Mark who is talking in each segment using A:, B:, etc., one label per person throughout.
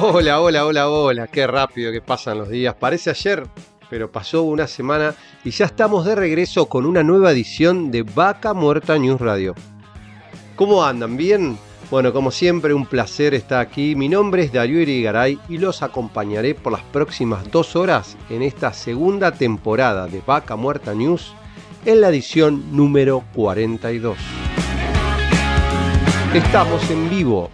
A: Hola, hola, hola, hola, qué rápido que pasan los días. Parece ayer, pero pasó una semana y ya estamos de regreso con una nueva edición de Vaca Muerta News Radio. ¿Cómo andan? ¿Bien? Bueno, como siempre, un placer estar aquí. Mi nombre es Darío Irigaray y los acompañaré por las próximas dos horas en esta segunda temporada de Vaca Muerta News en la edición número 42. Estamos en vivo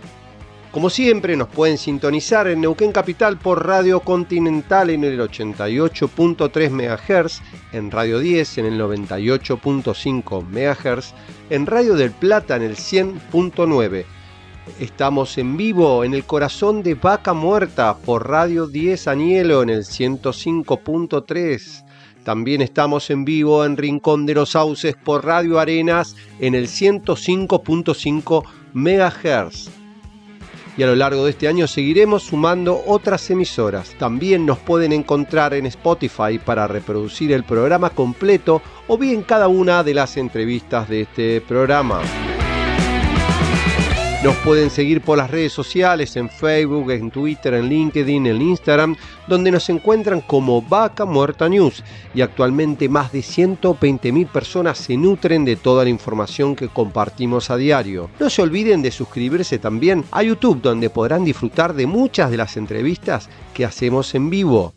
A: como siempre nos pueden sintonizar en Neuquén Capital por Radio Continental en el 88.3 MHz, en Radio 10 en el 98.5 MHz, en Radio del Plata en el 100.9. Estamos en vivo en el corazón de Vaca Muerta por Radio 10 Anielo en el 105.3. También estamos en vivo en Rincón de los Sauces por Radio Arenas en el 105.5 MHz y a lo largo de este año seguiremos sumando otras emisoras. También nos pueden encontrar en Spotify para reproducir el programa completo o bien cada una de las entrevistas de este programa. Nos pueden seguir por las redes sociales, en Facebook, en Twitter, en LinkedIn, en Instagram, donde nos encuentran como Vaca Muerta News y actualmente más de 120.000 personas se nutren de toda la información que compartimos a diario. No se olviden de suscribirse también a YouTube, donde podrán disfrutar de muchas de las entrevistas que hacemos en vivo.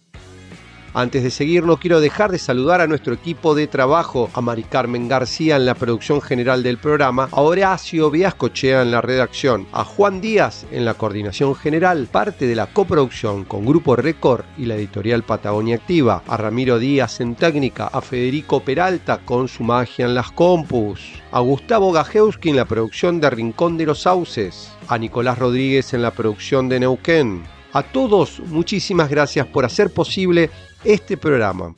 A: Antes de seguir, no quiero dejar de saludar a nuestro equipo de trabajo, a Mari Carmen García en la producción general del programa, a Horacio Viascochea en la redacción, a Juan Díaz en la coordinación general, parte de la coproducción con Grupo Record y la editorial Patagonia Activa, a Ramiro Díaz en técnica, a Federico Peralta con su magia en las compus, a Gustavo Gajewski en la producción de Rincón de los Sauces, a Nicolás Rodríguez en la producción de Neuquén, a todos, muchísimas gracias por hacer posible este programa.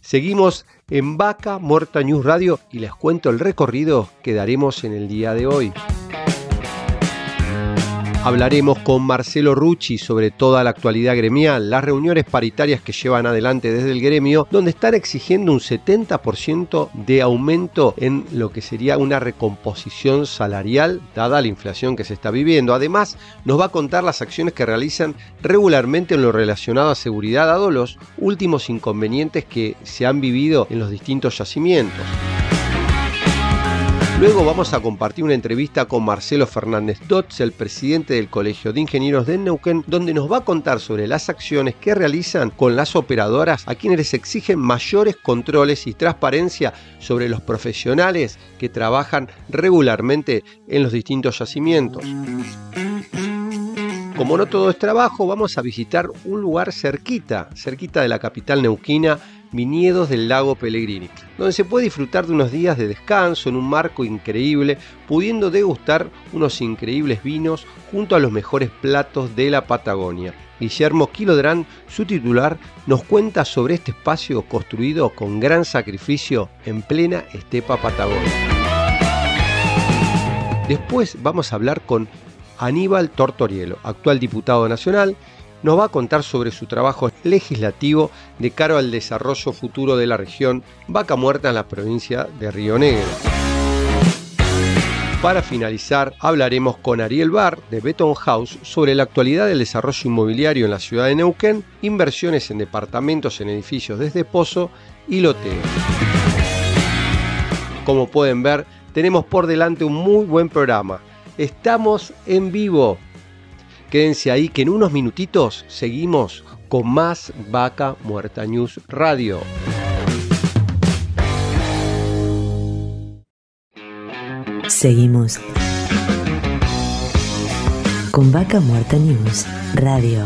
A: Seguimos en Vaca Muerta News Radio y les cuento el recorrido que daremos en el día de hoy. Hablaremos con Marcelo Rucci sobre toda la actualidad gremial, las reuniones paritarias que llevan adelante desde el gremio, donde están exigiendo un 70% de aumento en lo que sería una recomposición salarial, dada la inflación que se está viviendo. Además, nos va a contar las acciones que realizan regularmente en lo relacionado a seguridad, dado los últimos inconvenientes que se han vivido en los distintos yacimientos. Luego vamos a compartir una entrevista con Marcelo Fernández Dotz, el presidente del Colegio de Ingenieros de Neuquén, donde nos va a contar sobre las acciones que realizan con las operadoras a quienes les exigen mayores controles y transparencia sobre los profesionales que trabajan regularmente en los distintos yacimientos. Como no todo es trabajo, vamos a visitar un lugar cerquita, cerquita de la capital neuquina, Viñedos del Lago Pellegrini, donde se puede disfrutar de unos días de descanso en un marco increíble, pudiendo degustar unos increíbles vinos junto a los mejores platos de la Patagonia. Guillermo Quilodrán, su titular, nos cuenta sobre este espacio construido con gran sacrificio en plena estepa patagónica. Después vamos a hablar con Aníbal Tortorielo, actual diputado nacional, nos va a contar sobre su trabajo legislativo de cara al desarrollo futuro de la región Vaca Muerta en la provincia de Río Negro. Para finalizar, hablaremos con Ariel Bar de Beton House sobre la actualidad del desarrollo inmobiliario en la ciudad de Neuquén, inversiones en departamentos en edificios desde Pozo y Loteo. Como pueden ver, tenemos por delante un muy buen programa. Estamos en vivo Quédense ahí que en unos minutitos seguimos con más Vaca Muerta News Radio.
B: Seguimos con Vaca Muerta News Radio.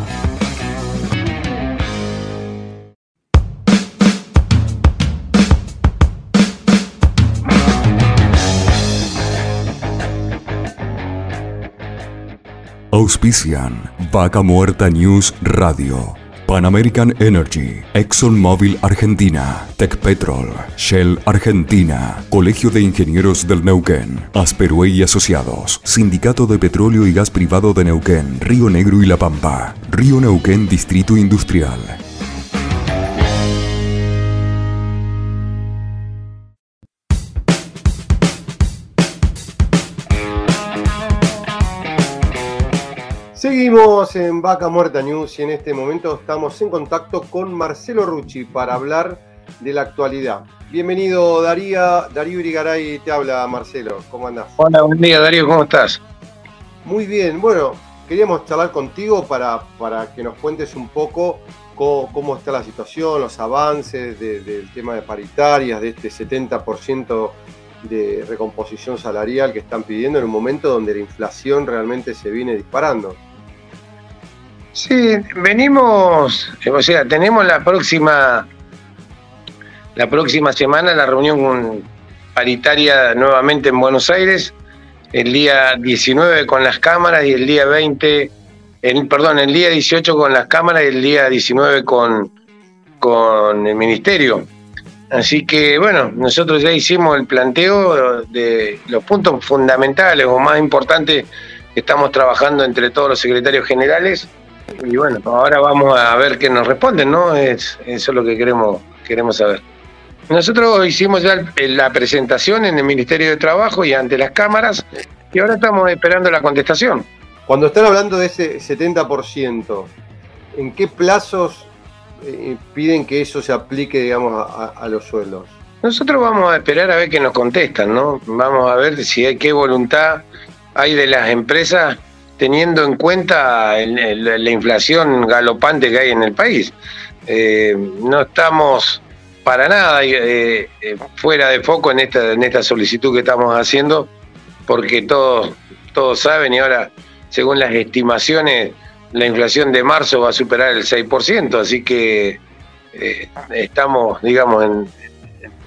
C: Auspician Vaca Muerta News Radio. Pan American Energy, ExxonMobil Argentina, Petrol, Shell Argentina, Colegio de Ingenieros del Neuquén, Asperue y Asociados, Sindicato de Petróleo y Gas Privado de Neuquén, Río Negro y La Pampa, Río Neuquén Distrito Industrial.
D: Seguimos en Vaca Muerta News y en este momento estamos en contacto con Marcelo Rucci para hablar de la actualidad. Bienvenido Darío, Darío Irigaray te habla Marcelo, ¿cómo andas?
E: Hola, buen día Darío, ¿cómo estás?
D: Muy bien, bueno, queríamos charlar contigo para, para que nos cuentes un poco cómo, está la situación, los avances del tema de paritarias, de este 70% de recomposición salarial que están pidiendo en un momento donde la inflación realmente se viene disparando.
E: Sí, venimos, o sea, tenemos la próxima la próxima semana la reunión paritaria nuevamente en Buenos Aires, el día 19 con las cámaras y el día 20, el, perdón, el día 18 con las cámaras y el día 19 con, con el ministerio. Así que bueno, nosotros ya hicimos el planteo de los puntos fundamentales o más importantes que estamos trabajando entre todos los secretarios generales y bueno, ahora vamos a ver qué nos responden, ¿no? Es, eso es lo que queremos, queremos saber. Nosotros hicimos ya la presentación en el Ministerio de Trabajo y ante las cámaras y ahora estamos esperando la contestación.
D: Cuando están hablando de ese 70%, ¿en qué plazos eh, piden que eso se aplique, digamos, a, los sueldos?
E: Nosotros vamos a esperar a ver qué nos contestan, ¿no? Vamos a ver si hay qué voluntad hay de las empresas teniendo en cuenta la inflación galopante que hay en el país. Eh, no estamos para nada eh, eh, fuera de foco en esta, en esta solicitud que estamos haciendo, porque todos, todos saben y ahora, según las estimaciones, la inflación de marzo va a superar el 6%, así que estamos, digamos, en,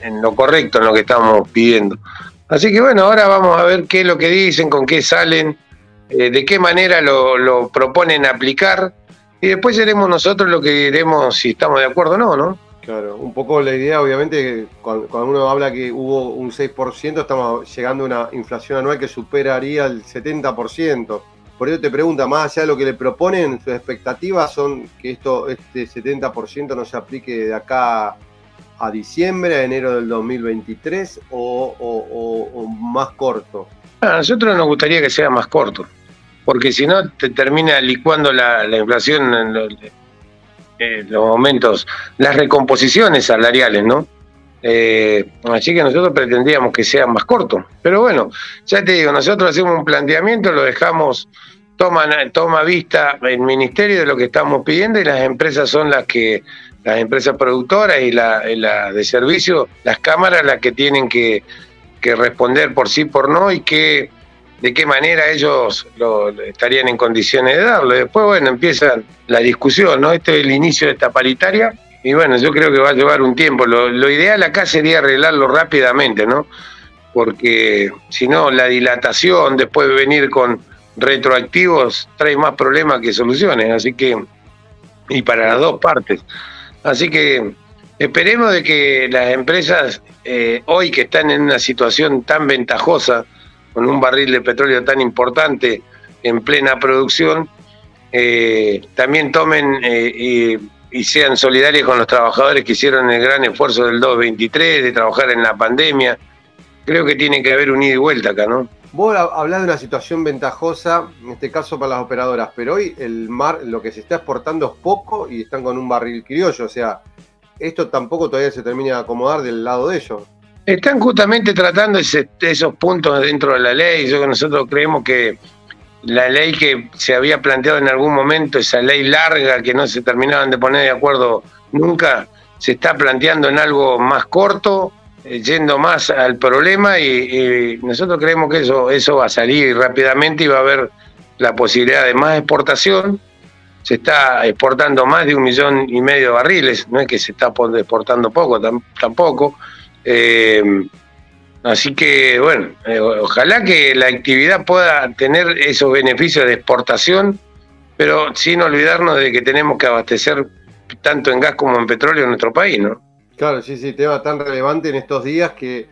E: en lo correcto en lo que estamos pidiendo. Así que bueno, ahora vamos a ver qué es lo que dicen, con qué salen. Eh, de qué manera lo, proponen aplicar y después seremos nosotros lo que diremos si estamos de acuerdo o no, ¿no?
D: Claro, un poco la idea, obviamente, cuando, uno habla que hubo un 6%, estamos llegando a una inflación anual que superaría el 70%. Por eso te pregunta, más allá de lo que le proponen, sus expectativas son que esto, este 70% no se aplique de acá a diciembre, a enero del 2023 o más corto.
E: A nosotros nos gustaría que sea más corto, porque si no te termina licuando la, inflación en los, momentos, las recomposiciones salariales, ¿no? Eh, así que nosotros pretendíamos que sea más corto. Pero bueno, ya te digo, nosotros hacemos un planteamiento, lo dejamos, toma, toma vista el ministerio de lo que estamos pidiendo y las empresas son las que, las empresas productoras y la, y la de servicio, las cámaras las que tienen que que responder por sí, por no y que, de qué manera ellos lo, estarían en condiciones de darlo. Después, bueno, empieza la discusión, ¿no? Este es el inicio de esta paritaria y bueno, yo creo que va a llevar un tiempo. Lo, lo ideal acá sería arreglarlo rápidamente, ¿no? Porque si no, la dilatación, después de venir con retroactivos, trae más problemas que soluciones, así que, y para las dos partes. Así que Esperemos de que las empresas eh, hoy que están en una situación tan ventajosa, con un barril de petróleo tan importante en plena producción, eh, también tomen eh, y, sean solidarios con los trabajadores que hicieron el gran esfuerzo del 223, de trabajar en la pandemia. Creo que tiene que haber un ida y vuelta acá, ¿no?
D: Vos hablás de una situación ventajosa, en este caso para las operadoras, pero hoy el mar, lo que se está exportando es poco y están con un barril criollo, o sea, esto tampoco todavía se termina de acomodar del lado de ellos.
E: Están justamente tratando esos puntos dentro de la ley. Yo que nosotros creemos que la ley que se había planteado en algún momento, esa ley larga que no se terminaban de poner de acuerdo nunca, se está planteando en algo más corto, eh, yendo más al problema y, nosotros creemos que eso, eso va a salir rápidamente y va a haber la posibilidad de más exportación se está exportando más de un millón y medio de barriles, no es que se está exportando poco tampoco. Eh, así que, bueno, eh, ojalá que la actividad pueda tener esos beneficios de exportación, pero sin olvidarnos de que tenemos que abastecer tanto en gas como en petróleo en nuestro país, ¿no?
D: Claro, sí, sí, tema tan relevante en estos días que,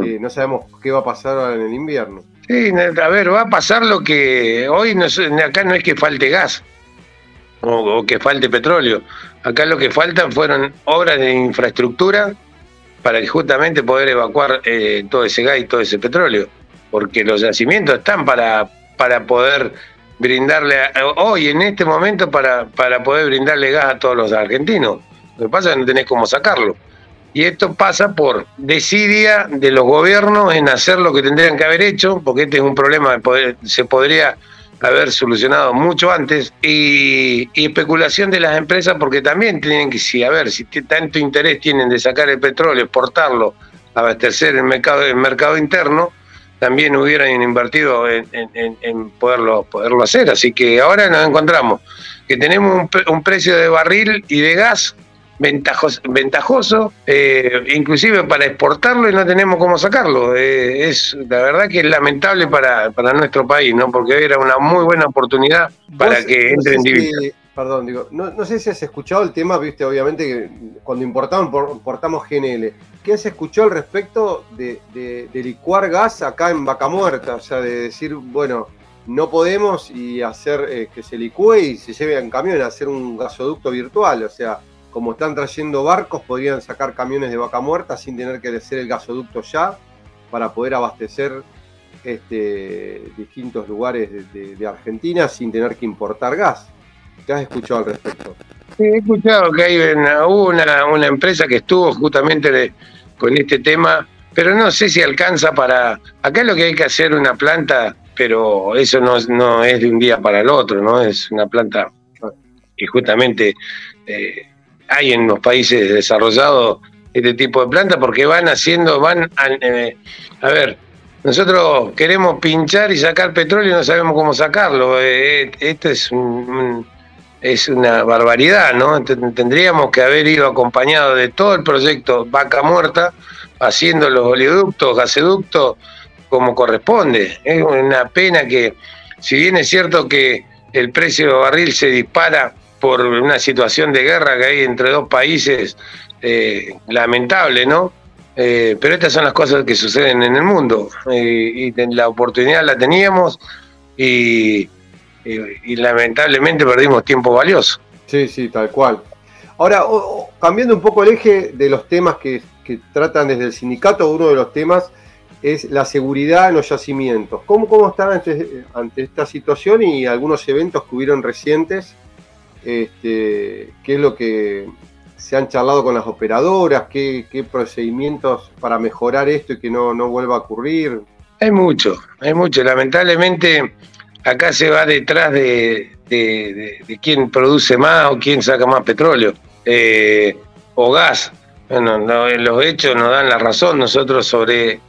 D: que no sabemos qué va a pasar ahora en el invierno.
E: Sí, a ver, va a pasar lo que hoy no, acá no es que falte gas o, que falte petróleo. Acá lo que faltan fueron obras de infraestructura para justamente poder evacuar eh, todo ese gas y todo ese petróleo, porque los yacimientos están para, para poder brindarle, hoy en este momento, para, para poder brindarle gas a todos los argentinos. Lo que pasa es que no tenés cómo sacarlo. Y esto pasa por desidia de los gobiernos en hacer lo que tendrían que haber hecho, porque este es un problema que se podría haber solucionado mucho antes, y, especulación de las empresas, porque también tienen que, si, a ver, si tanto interés tienen de sacar el petróleo, exportarlo, abastecer el mercado, el mercado interno, también hubieran invertido en, poderlo, poderlo hacer. Así que ahora nos encontramos que tenemos un, un precio de barril y de gas ventajoso, ventajoso eh, inclusive para exportarlo y no tenemos cómo sacarlo. Eh, es la verdad que es lamentable para, para nuestro país, ¿no? Porque era una muy buena oportunidad para que entre en divisa.
D: perdón, digo, no, sé si has escuchado el tema, viste, obviamente que cuando importamos, importamos GNL, ¿qué has escuchado al respecto de, de, licuar gas acá en Vaca Muerta? O sea, de decir, bueno, no podemos y hacer eh, que se licúe y se lleve en camión a hacer un gasoducto virtual, o sea, como están trayendo barcos, podrían sacar camiones de vaca muerta sin tener que hacer el gasoducto ya para poder abastecer este, distintos lugares de, Argentina sin tener que importar gas. ¿Qué has escuchado al respecto?
E: he escuchado que hay una, una, empresa que estuvo justamente con este tema, pero no sé si alcanza para... Acá lo que hay que hacer una planta, pero eso no, no es de un día para el otro, ¿no? Es una planta que justamente... Eh, hay en los países desarrollados este tipo de plantas porque van haciendo, van a, eh, a ver, nosotros queremos pinchar y sacar petróleo y no sabemos cómo sacarlo. Eh, esto es es una barbaridad, ¿no? Tendríamos que haber ido acompañado de todo el proyecto Vaca Muerta, haciendo los oleoductos, gaseductos, como corresponde. Es una pena que, si bien es cierto que el precio de barril se dispara por una situación de guerra que hay entre dos países eh, lamentable, ¿no? Eh, pero estas son las cosas que suceden en el mundo y la oportunidad la teníamos y, lamentablemente perdimos tiempo valioso.
D: Sí, sí, tal cual. Ahora, cambiando un poco el eje de los temas que, tratan desde el sindicato, uno de los temas es la seguridad en los yacimientos. ¿Cómo, cómo están ante esta situación y algunos eventos que hubieron recientes este, qué es lo que se han charlado con las operadoras, qué, procedimientos para mejorar esto y que no, vuelva a ocurrir.
E: Hay mucho, hay mucho. Lamentablemente acá se va detrás de, quién produce más o quién saca más petróleo eh, o gas. Bueno, los hechos nos dan la razón. Nosotros sobre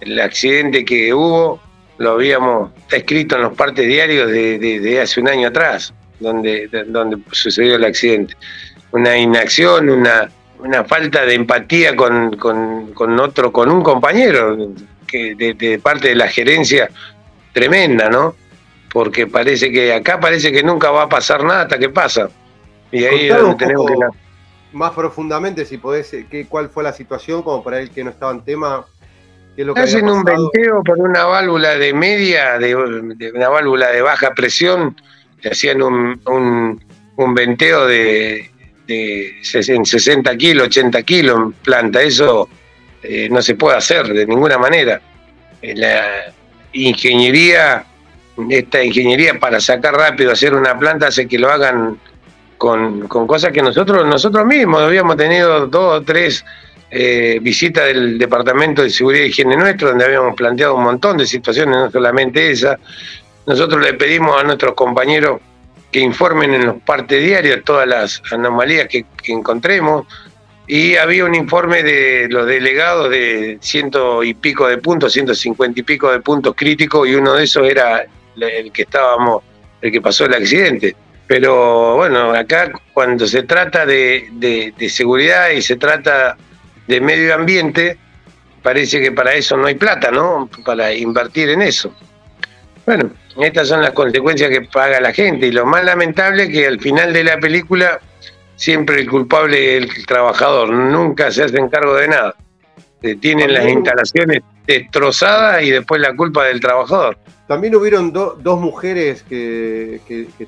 E: el accidente que hubo lo habíamos escrito en los partes diarios de hace un año atrás donde, donde sucedió el accidente. Una inacción, una, una falta de empatía con, con, otro, con un compañero, que de, parte de la gerencia tremenda, ¿no? Porque parece que acá parece que nunca va a pasar nada hasta que pasa.
D: Y ahí es donde tenemos que... Más profundamente, si podés, ¿qué, ¿cuál fue la situación como para el que no estaba en tema?
E: ¿Qué lo que Hacen un venteo por una válvula de media, de, una válvula de baja presión, hacían un, un, venteo de, de 60 kilos, 80 kilos en planta. Eso eh, no se puede hacer de ninguna manera. Eh, la ingeniería, esta ingeniería para sacar rápido, hacer una planta, hace que lo hagan con, cosas que nosotros, nosotros mismos habíamos tenido dos o tres eh, visitas del Departamento de Seguridad y Higiene nuestro, donde habíamos planteado un montón de situaciones, no solamente esa, nosotros le pedimos a nuestros compañeros que informen en los partes diarios todas las anomalías que, encontremos y había un informe de los delegados de ciento y pico de puntos, ciento cincuenta y pico de puntos críticos y uno de esos era el que estábamos, el que pasó el accidente. Pero bueno, acá cuando se trata de, de seguridad y se trata de medio ambiente, parece que para eso no hay plata, ¿no? Para invertir en eso. Bueno, estas son las consecuencias que paga la gente y lo más lamentable es que al final de la película siempre el culpable es el trabajador, nunca se hacen cargo de nada. Eh, tienen las instalaciones destrozadas y después la culpa del trabajador.
D: También hubieron dos mujeres que,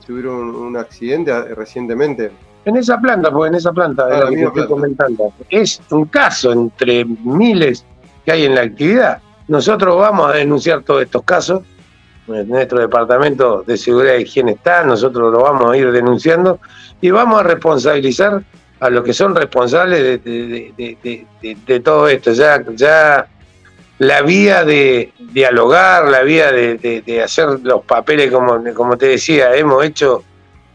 D: tuvieron un accidente eh, recientemente.
E: En esa planta, pues en esa planta, ah, estoy comentando. Es un caso entre miles que hay en la actividad. Nosotros vamos a denunciar todos estos casos. Nuestro departamento de seguridad e higiene está, nosotros lo vamos a ir denunciando y vamos a responsabilizar a los que son responsables de, todo esto. Ya, ya la vía de dialogar, la vía de, hacer los papeles, como, como te decía, hemos hecho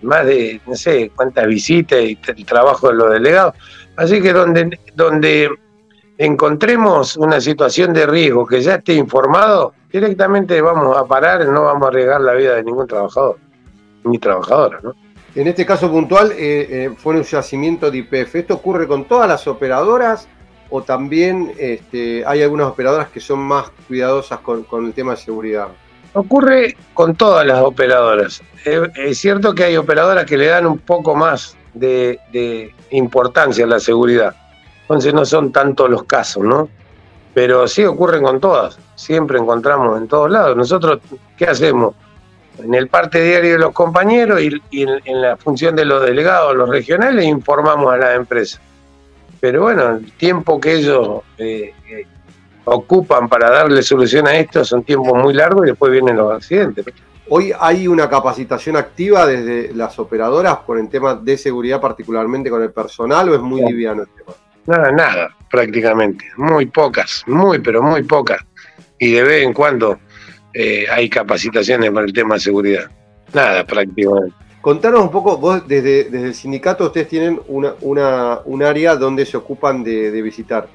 E: más de no sé cuántas visitas y el trabajo de los delegados. Así que donde, donde encontremos una situación de riesgo que ya esté informado, directamente vamos a parar, no vamos a arriesgar la vida de ningún trabajador, ni trabajadora, ¿no?
D: En este caso puntual eh, eh, fue un yacimiento de IPF. ¿Esto ocurre con todas las operadoras o también este, hay algunas operadoras que son más cuidadosas con, el tema de seguridad?
E: Ocurre con todas las operadoras. es cierto que hay operadoras que le dan un poco más de, de importancia a la seguridad. Entonces no son tantos los casos, ¿no? Pero sí ocurren con todas. Siempre encontramos en todos lados. Nosotros, ¿qué hacemos? en el parte diario de los compañeros y, en, la función de los delegados, los regionales, informamos a la empresa. Pero bueno, el tiempo que ellos eh, eh, ocupan para darle solución a esto son tiempos muy largos y después vienen los accidentes.
D: Hoy hay una capacitación activa desde las operadoras por el tema de seguridad, particularmente con el personal, o es muy liviano el tema?
E: Nada, nada, prácticamente. Muy pocas, muy, pero muy pocas. Y de vez en cuando eh, hay capacitaciones para el tema de seguridad. Nada, prácticamente.
D: Contanos un poco, vos desde, el sindicato ustedes tienen una, una, un área donde se ocupan de, visitar.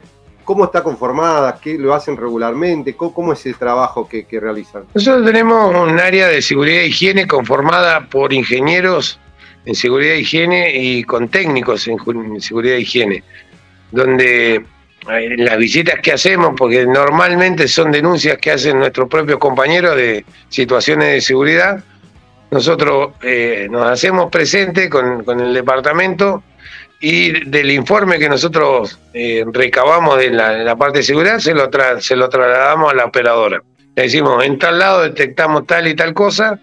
D: ¿Cómo está conformada? ¿Qué lo hacen regularmente? ¿Cómo, es el trabajo que, realizan?
E: Nosotros tenemos un área de seguridad e higiene conformada por ingenieros en seguridad e higiene y con técnicos en seguridad e higiene, donde las visitas que hacemos, porque normalmente son denuncias que hacen nuestros propios compañeros de situaciones de seguridad, nosotros eh, nos hacemos presente con, el departamento y del informe que nosotros eh, recabamos de la, parte de seguridad se lo, se lo trasladamos a la operadora. Le decimos, en tal lado detectamos tal y tal cosa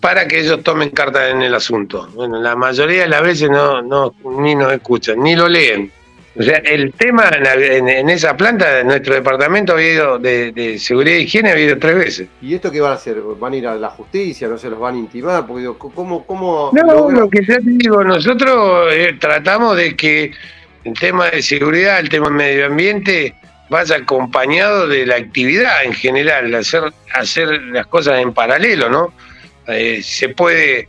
E: para que ellos tomen carta en el asunto. Bueno, la mayoría de las veces no, no ni nos escuchan, ni lo leen. O sea, el tema en, esa planta de nuestro departamento ha habido de, seguridad y higiene ha habido tres veces.
D: ¿Y esto qué van a hacer? ¿Van a ir a la justicia? ¿No se los van a intimar? Porque ¿cómo, cómo
E: no, lo que ya te digo, nosotros eh, tratamos de que el tema de seguridad, el tema de medio ambiente, vaya acompañado de la actividad en general, hacer, hacer las cosas en paralelo, ¿no? Eh, se puede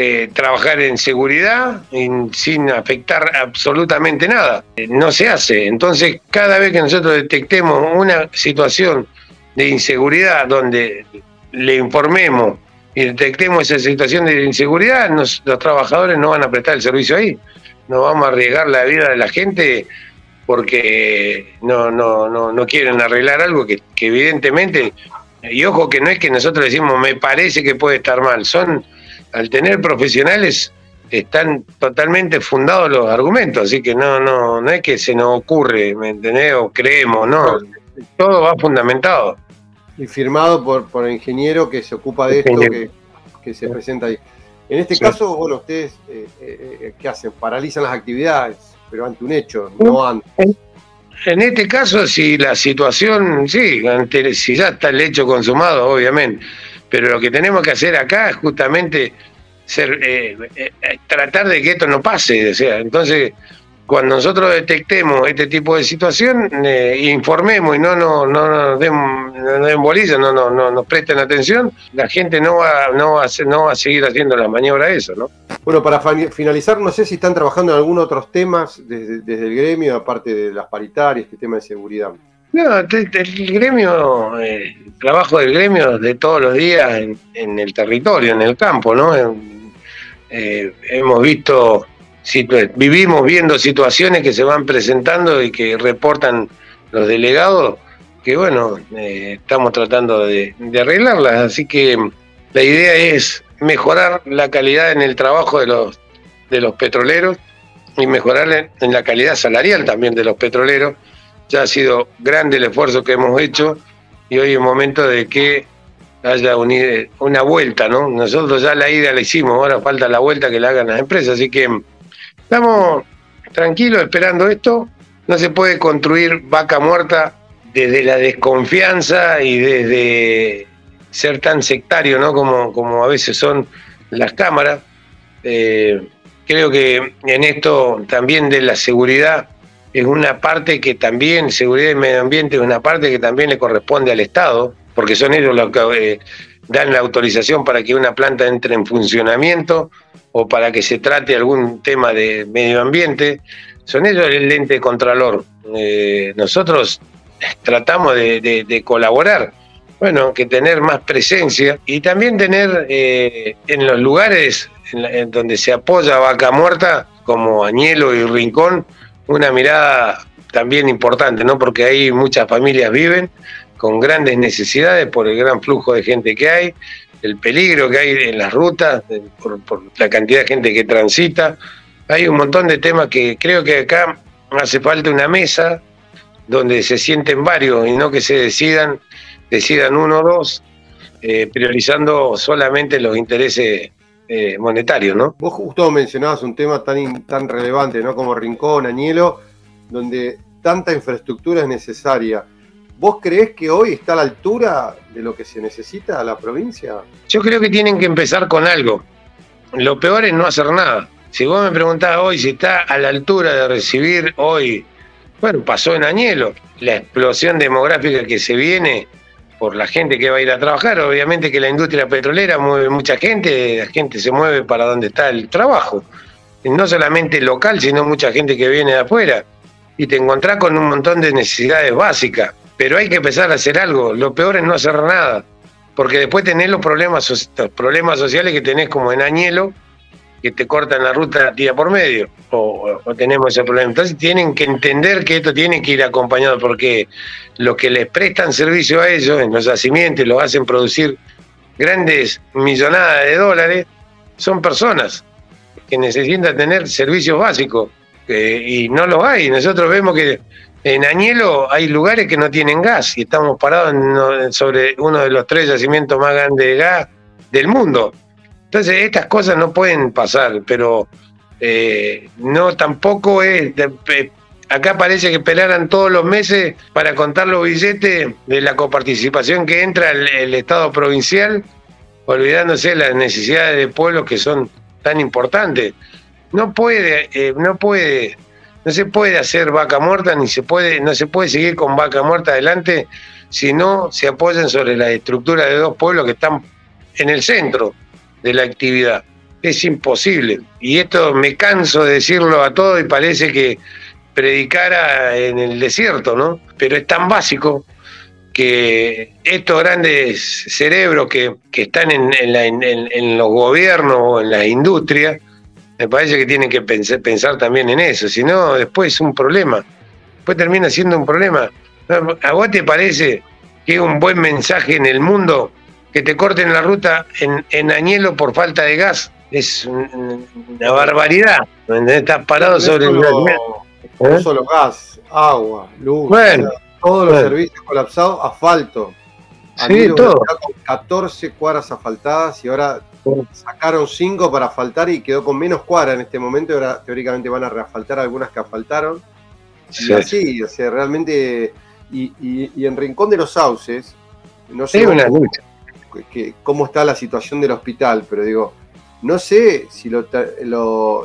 E: eh, trabajar en seguridad sin afectar absolutamente nada. Eh, no se hace. Entonces, cada vez que nosotros detectemos una situación de inseguridad donde le informemos y detectemos esa situación de inseguridad, los trabajadores no van a prestar el servicio ahí. No vamos a arriesgar la vida de la gente porque no, no, no, no quieren arreglar algo que, que evidentemente, y ojo que no es que nosotros decimos me parece que puede estar mal, son al tener profesionales están totalmente fundados los argumentos, así que no, no, no es que se nos ocurre, ¿me entendés? O creemos, no, todo va fundamentado.
D: Y firmado por, por el ingeniero que se ocupa de esto, que, se presenta ahí. En este caso, bueno, ustedes, eh, eh, eh, ¿qué hacen? Paralizan las actividades, pero ante un hecho, no antes.
E: En este caso, si la situación, sí, si ya está el hecho consumado, obviamente pero lo que tenemos que hacer acá es justamente ser, eh, eh, tratar de que esto no pase. O entonces, cuando nosotros detectemos este tipo de situación, eh, informemos y no, no, no, nos den, no bolilla, no, no, no nos presten atención, la gente no va, no va, a, no va a seguir haciendo la maniobra eso, ¿no?
D: Bueno, para finalizar, no sé si están trabajando en algunos otros temas desde, desde el gremio, aparte de las paritarias, este tema de seguridad.
E: No, el gremio, el trabajo del gremio de todos los días en, el territorio, en el campo, ¿no? Eh, hemos visto, vivimos viendo situaciones que se van presentando y que reportan los delegados, que bueno, eh, estamos tratando de, de, arreglarlas. Así que la idea es mejorar la calidad en el trabajo de los, de los petroleros y mejorar en la calidad salarial también de los petroleros. Ya ha sido grande el esfuerzo que hemos hecho y hoy es momento de que haya una vuelta, ¿no? Nosotros ya la ida la hicimos, ahora falta la vuelta que la hagan las empresas, así que estamos tranquilos esperando esto. No se puede construir vaca muerta desde la desconfianza y desde ser tan sectario, ¿no? Como, como a veces son las cámaras. Eh, creo que en esto también de la seguridad es una parte que también, seguridad y medio ambiente es una parte que también le corresponde al Estado, porque son ellos los que eh, dan la autorización para que una planta entre en funcionamiento o para que se trate algún tema de medio ambiente. Son ellos el ente contralor. Eh, nosotros tratamos de, colaborar, bueno, que tener más presencia y también tener eh, en los lugares donde se apoya Vaca Muerta, como Añelo y Rincón, una mirada también importante, ¿no? Porque ahí muchas familias viven con grandes necesidades por el gran flujo de gente que hay, el peligro que hay en las rutas, por, la cantidad de gente que transita. Hay un montón de temas que creo que acá hace falta una mesa donde se sienten varios y no que se decidan, decidan uno o dos, eh, priorizando solamente los intereses eh, monetarios, ¿no?
D: Vos justo mencionabas un tema tan, tan relevante, ¿no? Como Rincón, Añelo, donde tanta infraestructura es necesaria. ¿Vos creés que hoy está a la altura de lo que se necesita a la provincia?
E: Yo creo que tienen que empezar con algo. Lo peor es no hacer nada. Si vos me preguntás hoy si está a la altura de recibir hoy bueno, pasó en Añelo. La explosión demográfica que se viene por la gente que va a ir a trabajar, obviamente que la industria petrolera mueve mucha gente, la gente se mueve para donde está el trabajo. No solamente local, sino mucha gente que viene de afuera. Y te encontrás con un montón de necesidades básicas. Pero hay que empezar a hacer algo. Lo peor es no hacer nada. Porque después tenés los problemas, los problemas sociales que tenés como en Añelo, que te cortan la ruta día por medio, o, tenemos ese problema. Entonces tienen que entender que esto tiene que ir acompañado, porque los que les prestan servicio a ellos en los yacimientos, los hacen producir grandes millonadas de dólares, son personas que necesitan tener servicios básicos, y no los hay. Nosotros vemos que en Añelo hay lugares que no tienen gas, y estamos parados sobre uno de los tres yacimientos más grandes de gas del mundo. Entonces, estas cosas no pueden pasar, pero eh, no tampoco es. acá parece que pelaran todos los meses para contar los billetes de la coparticipación que entra el, Estado provincial, olvidándose las necesidades de pueblos que son tan importantes. No puede, eh, no puede, no se puede hacer vaca muerta ni se puede, no se puede seguir con vaca muerta adelante si no se apoyan sobre la estructura de dos pueblos que están en el centro de la actividad. Es imposible. Y esto me canso de decirlo a todos y parece que predicara en el desierto, ¿no? Pero es tan básico que estos grandes cerebros que, están en, en, los gobiernos o en las industrias, me parece que tienen que pensar, pensar también en eso, si no, después es un problema. Después termina siendo un problema. ¿A vos te parece que es un buen mensaje en el mundo que te corten la ruta en, en Añelo por falta de gas. Es una barbaridad. Estás parado sobre el
D: No ¿Eh? solo gas, agua, luz, todos los servicios colapsados, asfalto.
E: Sí, todo.
D: 14 cuadras asfaltadas y ahora sacaron 5 para asfaltar y quedó con menos cuadras en este momento. ahora teóricamente van a reasfaltar algunas que asfaltaron. Sí. Y así, o sea, realmente. Y, y, en Rincón de los Sauces, no sé.
E: una lucha
D: que, cómo está la situación del hospital, pero digo, no sé si lo,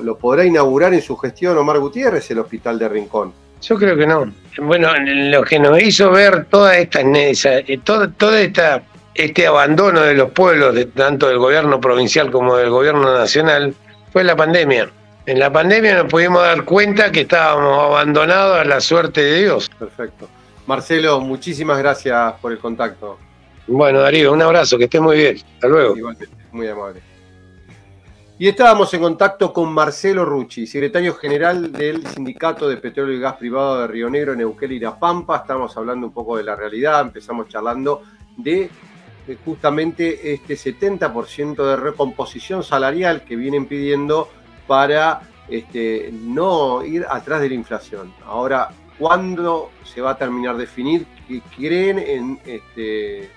D: lo, podrá inaugurar en su gestión Omar Gutiérrez el hospital de Rincón.
E: Yo creo que no. Bueno, lo que nos hizo ver toda esta, eh, todo, toda esta, este abandono de los pueblos, de, tanto del gobierno provincial como del gobierno nacional, fue la pandemia. En la pandemia nos pudimos dar cuenta que estábamos abandonados a la suerte de Dios.
D: Perfecto. Marcelo, muchísimas gracias por el contacto.
E: Bueno, Darío, un abrazo, que esté muy bien. Hasta luego.
D: Igualmente, muy amable. Y estábamos en contacto con Marcelo Rucci, secretario general del Sindicato de Petróleo y Gas Privado de Río Negro, Neuquén y La Pampa. Estamos hablando un poco de la realidad, empezamos charlando de, justamente este 70% de recomposición salarial que vienen pidiendo para este, no ir atrás de la inflación. Ahora, ¿cuándo se va a terminar de definir? ¿Creen en, este,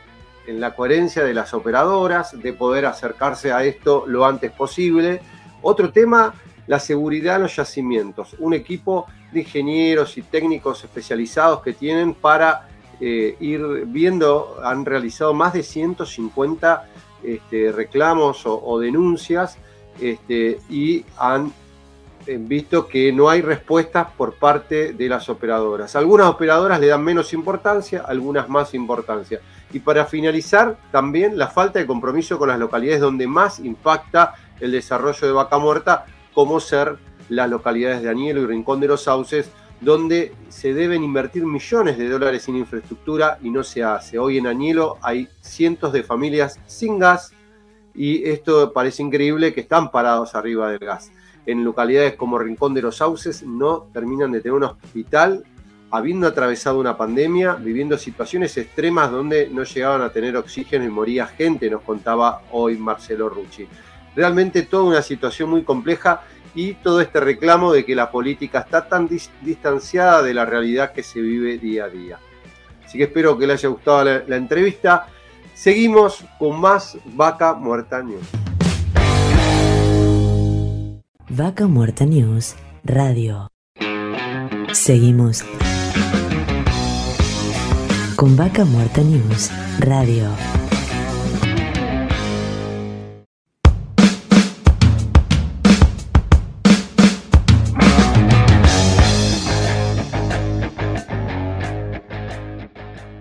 D: en la coherencia de las operadoras, de poder acercarse a esto lo antes posible? Otro tema, la seguridad en los yacimientos. Un equipo de ingenieros y técnicos especializados que tienen para eh, ir viendo, han realizado más de 150 este, reclamos o, denuncias este, y han visto que no hay respuestas por parte de las operadoras. Algunas operadoras le dan menos importancia, algunas más importancia. Y para finalizar, también la falta de compromiso con las localidades donde más impacta el desarrollo de vaca muerta, como ser las localidades de Anielo y Rincón de los Sauces, donde se deben invertir millones de dólares en infraestructura y no se hace. Hoy en Añelo hay cientos de familias sin gas y esto parece increíble que están parados arriba del gas. En localidades como Rincón de los Sauces no terminan de tener un hospital habiendo atravesado una pandemia, viviendo situaciones extremas donde no llegaban a tener oxígeno y moría gente, nos contaba hoy Marcelo Rucci. Realmente toda una situación muy compleja y todo este reclamo de que la política está tan distanciada de la realidad que se vive día a día. Así que espero que le haya gustado la, entrevista. Seguimos con más Vaca Muerta News.
B: Vaca Muerta News Radio. Seguimos con Vaca Muerta News Radio.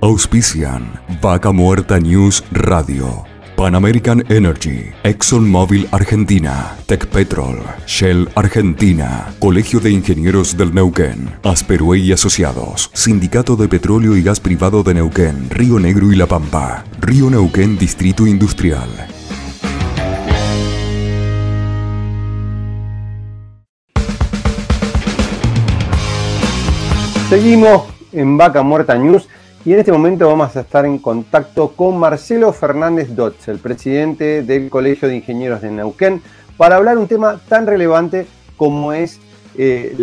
C: Auspician Vaca Muerta News Radio. Pan American Energy, ExxonMobil Argentina, Petrol, Shell Argentina, Colegio de Ingenieros del Neuquén, Asperue y Asociados, Sindicato de Petróleo y Gas Privado de Neuquén, Río Negro y La Pampa, Río Neuquén Distrito Industrial.
D: Seguimos en Vaca Muerta News y en este momento vamos a estar en contacto con Marcelo Fernández Dotz, el presidente del Colegio de Ingenieros de Neuquén, para hablar un tema tan relevante como es eh,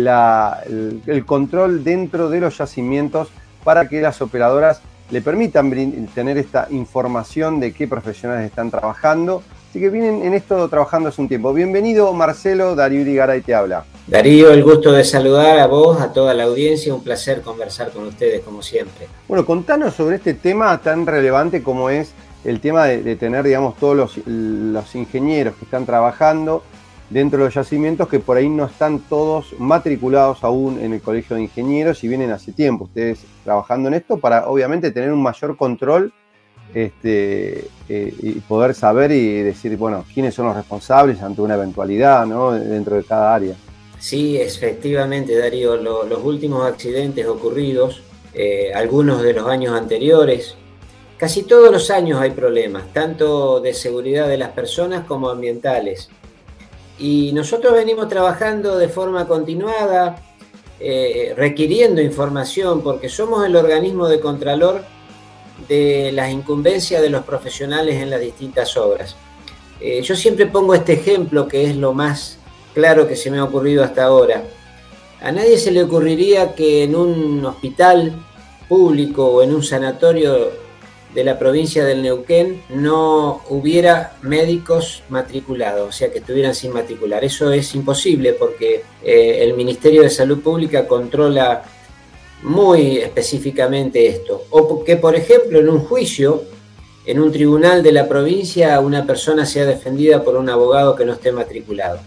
D: el, control dentro de los yacimientos para que las operadoras le permitan tener esta información de qué profesionales están trabajando. Así que vienen en esto trabajando hace un tiempo. Bienvenido Marcelo, Darío Irigaray te habla.
F: Darío, el gusto de saludar a vos, a toda la audiencia, un placer conversar con ustedes como siempre.
D: Bueno, contanos sobre este tema tan relevante como es el tema de, tener, digamos, todos los, ingenieros que están trabajando dentro de los yacimientos que por ahí no están todos matriculados aún en el Colegio de Ingenieros y vienen hace tiempo ustedes trabajando en esto para obviamente tener un mayor control este, eh, y poder saber y decir, bueno, quiénes son los responsables ante una eventualidad ¿no? dentro de cada área.
F: Sí, efectivamente, Darío, los últimos accidentes ocurridos, eh, algunos de los años anteriores, casi todos los años hay problemas, tanto de seguridad de las personas como ambientales. Y nosotros venimos trabajando de forma continuada, eh, requiriendo información, porque somos el organismo de contralor de las incumbencias de los profesionales en las distintas obras. Eh, yo siempre pongo este ejemplo que es lo más claro que se me ha ocurrido hasta ahora. A nadie se le ocurriría que en un hospital público o en un sanatorio de la provincia del Neuquén no hubiera médicos matriculados, o sea, que estuvieran sin matricular. Eso es imposible porque eh, el Ministerio de Salud Pública controla muy específicamente esto. O que, por ejemplo, en un juicio, en un tribunal de la provincia, una persona sea defendida por un abogado que no esté matriculado.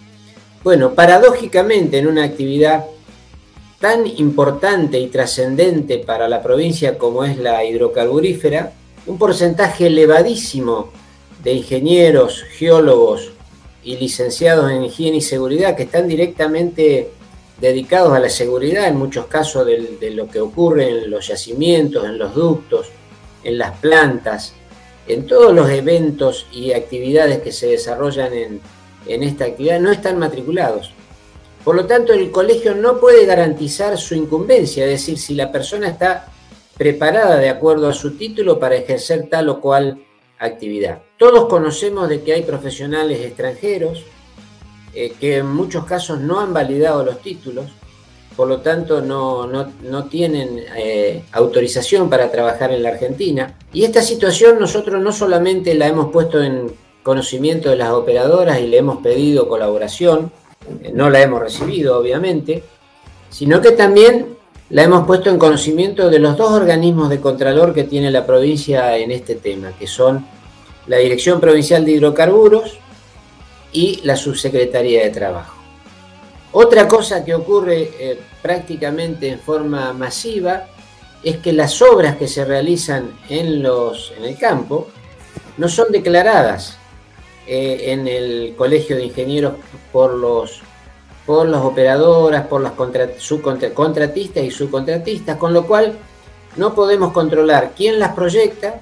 F: Bueno, paradójicamente en una actividad tan importante y trascendente para la provincia como es la hidrocarburífera, un porcentaje elevadísimo de ingenieros, geólogos y licenciados en higiene y seguridad que están directamente dedicados a la seguridad, en muchos casos de, de, lo que ocurre en los yacimientos, en los ductos, en las plantas, en todos los eventos y actividades que se desarrollan en, en esta actividad no están matriculados. Por lo tanto, el colegio no puede garantizar su incumbencia, es decir, si la persona está preparada de acuerdo a su título para ejercer tal o cual actividad. Todos conocemos de que hay profesionales extranjeros eh, que en muchos casos no han validado los títulos, por lo tanto no, tienen eh, autorización para trabajar en la Argentina. Y esta situación nosotros no solamente la hemos puesto en conocimiento de las operadoras y le hemos pedido colaboración, eh, no la hemos recibido obviamente, sino que también la hemos puesto en conocimiento de los dos organismos de Contralor que tiene la provincia en este tema, que son la Dirección Provincial de Hidrocarburos y la Subsecretaría de Trabajo. Otra cosa que ocurre eh, prácticamente en forma masiva es que las obras que se realizan en, los, en el campo no son declaradas eh, en el Colegio de Ingenieros por los por las operadoras, por las contratistas y subcontratistas, con lo cual no podemos controlar quién las proyecta,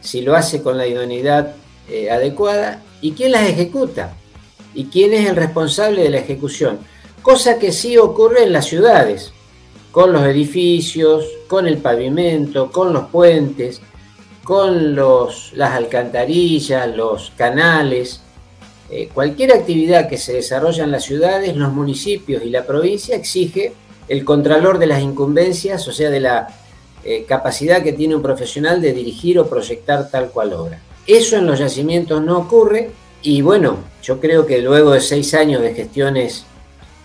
F: si lo hace con la idoneidad eh, adecuada, y quién las ejecuta, y quién es el responsable de la ejecución. Cosa que sí ocurre en las ciudades, con los edificios, con el pavimento, con los puentes, con los, las alcantarillas, los canales, eh, cualquier actividad que se desarrolla en las ciudades, los municipios y la provincia exige el contralor de las incumbencias, o sea, de la eh, capacidad que tiene un profesional de dirigir o proyectar tal cual obra. Eso en los yacimientos no ocurre y bueno, yo creo que luego de seis años de gestiones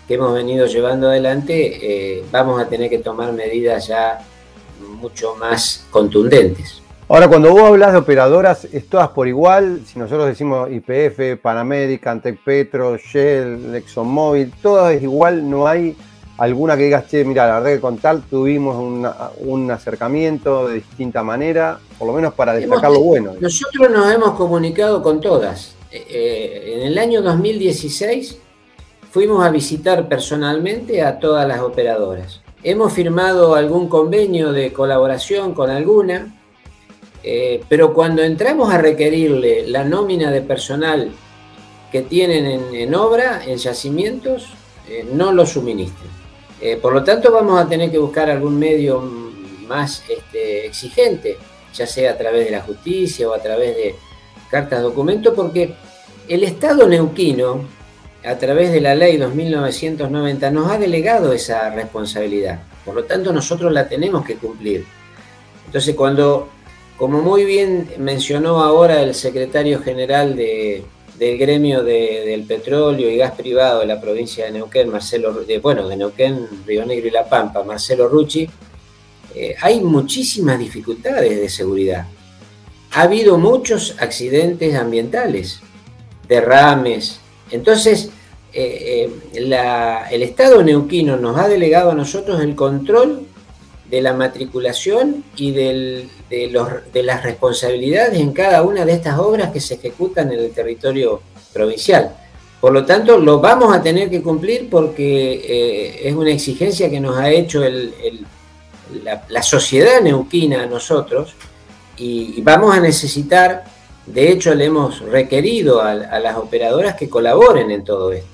F: que hemos venido llevando adelante, eh, vamos a tener que tomar medidas ya mucho más contundentes.
D: Ahora, cuando vos hablas de operadoras, ¿es todas por igual? Si nosotros decimos IPF, Panamérica, Antec Petro, Shell, ExxonMobil, todas es igual, no hay alguna que digas, che, mira, la verdad que con tal tuvimos un acercamiento de distinta manera, por lo menos para destacar lo bueno.
F: Nosotros nos hemos comunicado con todas. Eh, eh, en el año 2016 fuimos a visitar personalmente a todas las operadoras. Hemos firmado algún convenio de colaboración con alguna, eh, pero cuando entramos a requerirle la nómina de personal que tienen en, obra, en yacimientos, eh, no lo suministran. Eh, por lo tanto, vamos a tener que buscar algún medio más este, exigente, ya sea a través de la justicia o a través de cartas documentos, porque el Estado neuquino, a través de la ley 2990, nos ha delegado esa responsabilidad. Por lo tanto, nosotros la tenemos que cumplir. Entonces, cuando como muy bien mencionó ahora el secretario general del gremio del petróleo y gas privado de la provincia de Neuquén, Marcelo, de, bueno, de Neuquén, Río Negro y La Pampa, Marcelo Rucci, eh, hay muchísimas dificultades de seguridad. Ha habido muchos accidentes ambientales, derrames. Entonces, eh, eh, el Estado neuquino nos ha delegado a nosotros el control de la matriculación y de, las responsabilidades en cada una de estas obras que se ejecutan en el territorio provincial. Por lo tanto, lo vamos a tener que cumplir porque eh, es una exigencia que nos ha hecho la, sociedad neuquina a nosotros y, vamos a necesitar, de hecho le hemos requerido a, las operadoras que colaboren en todo esto.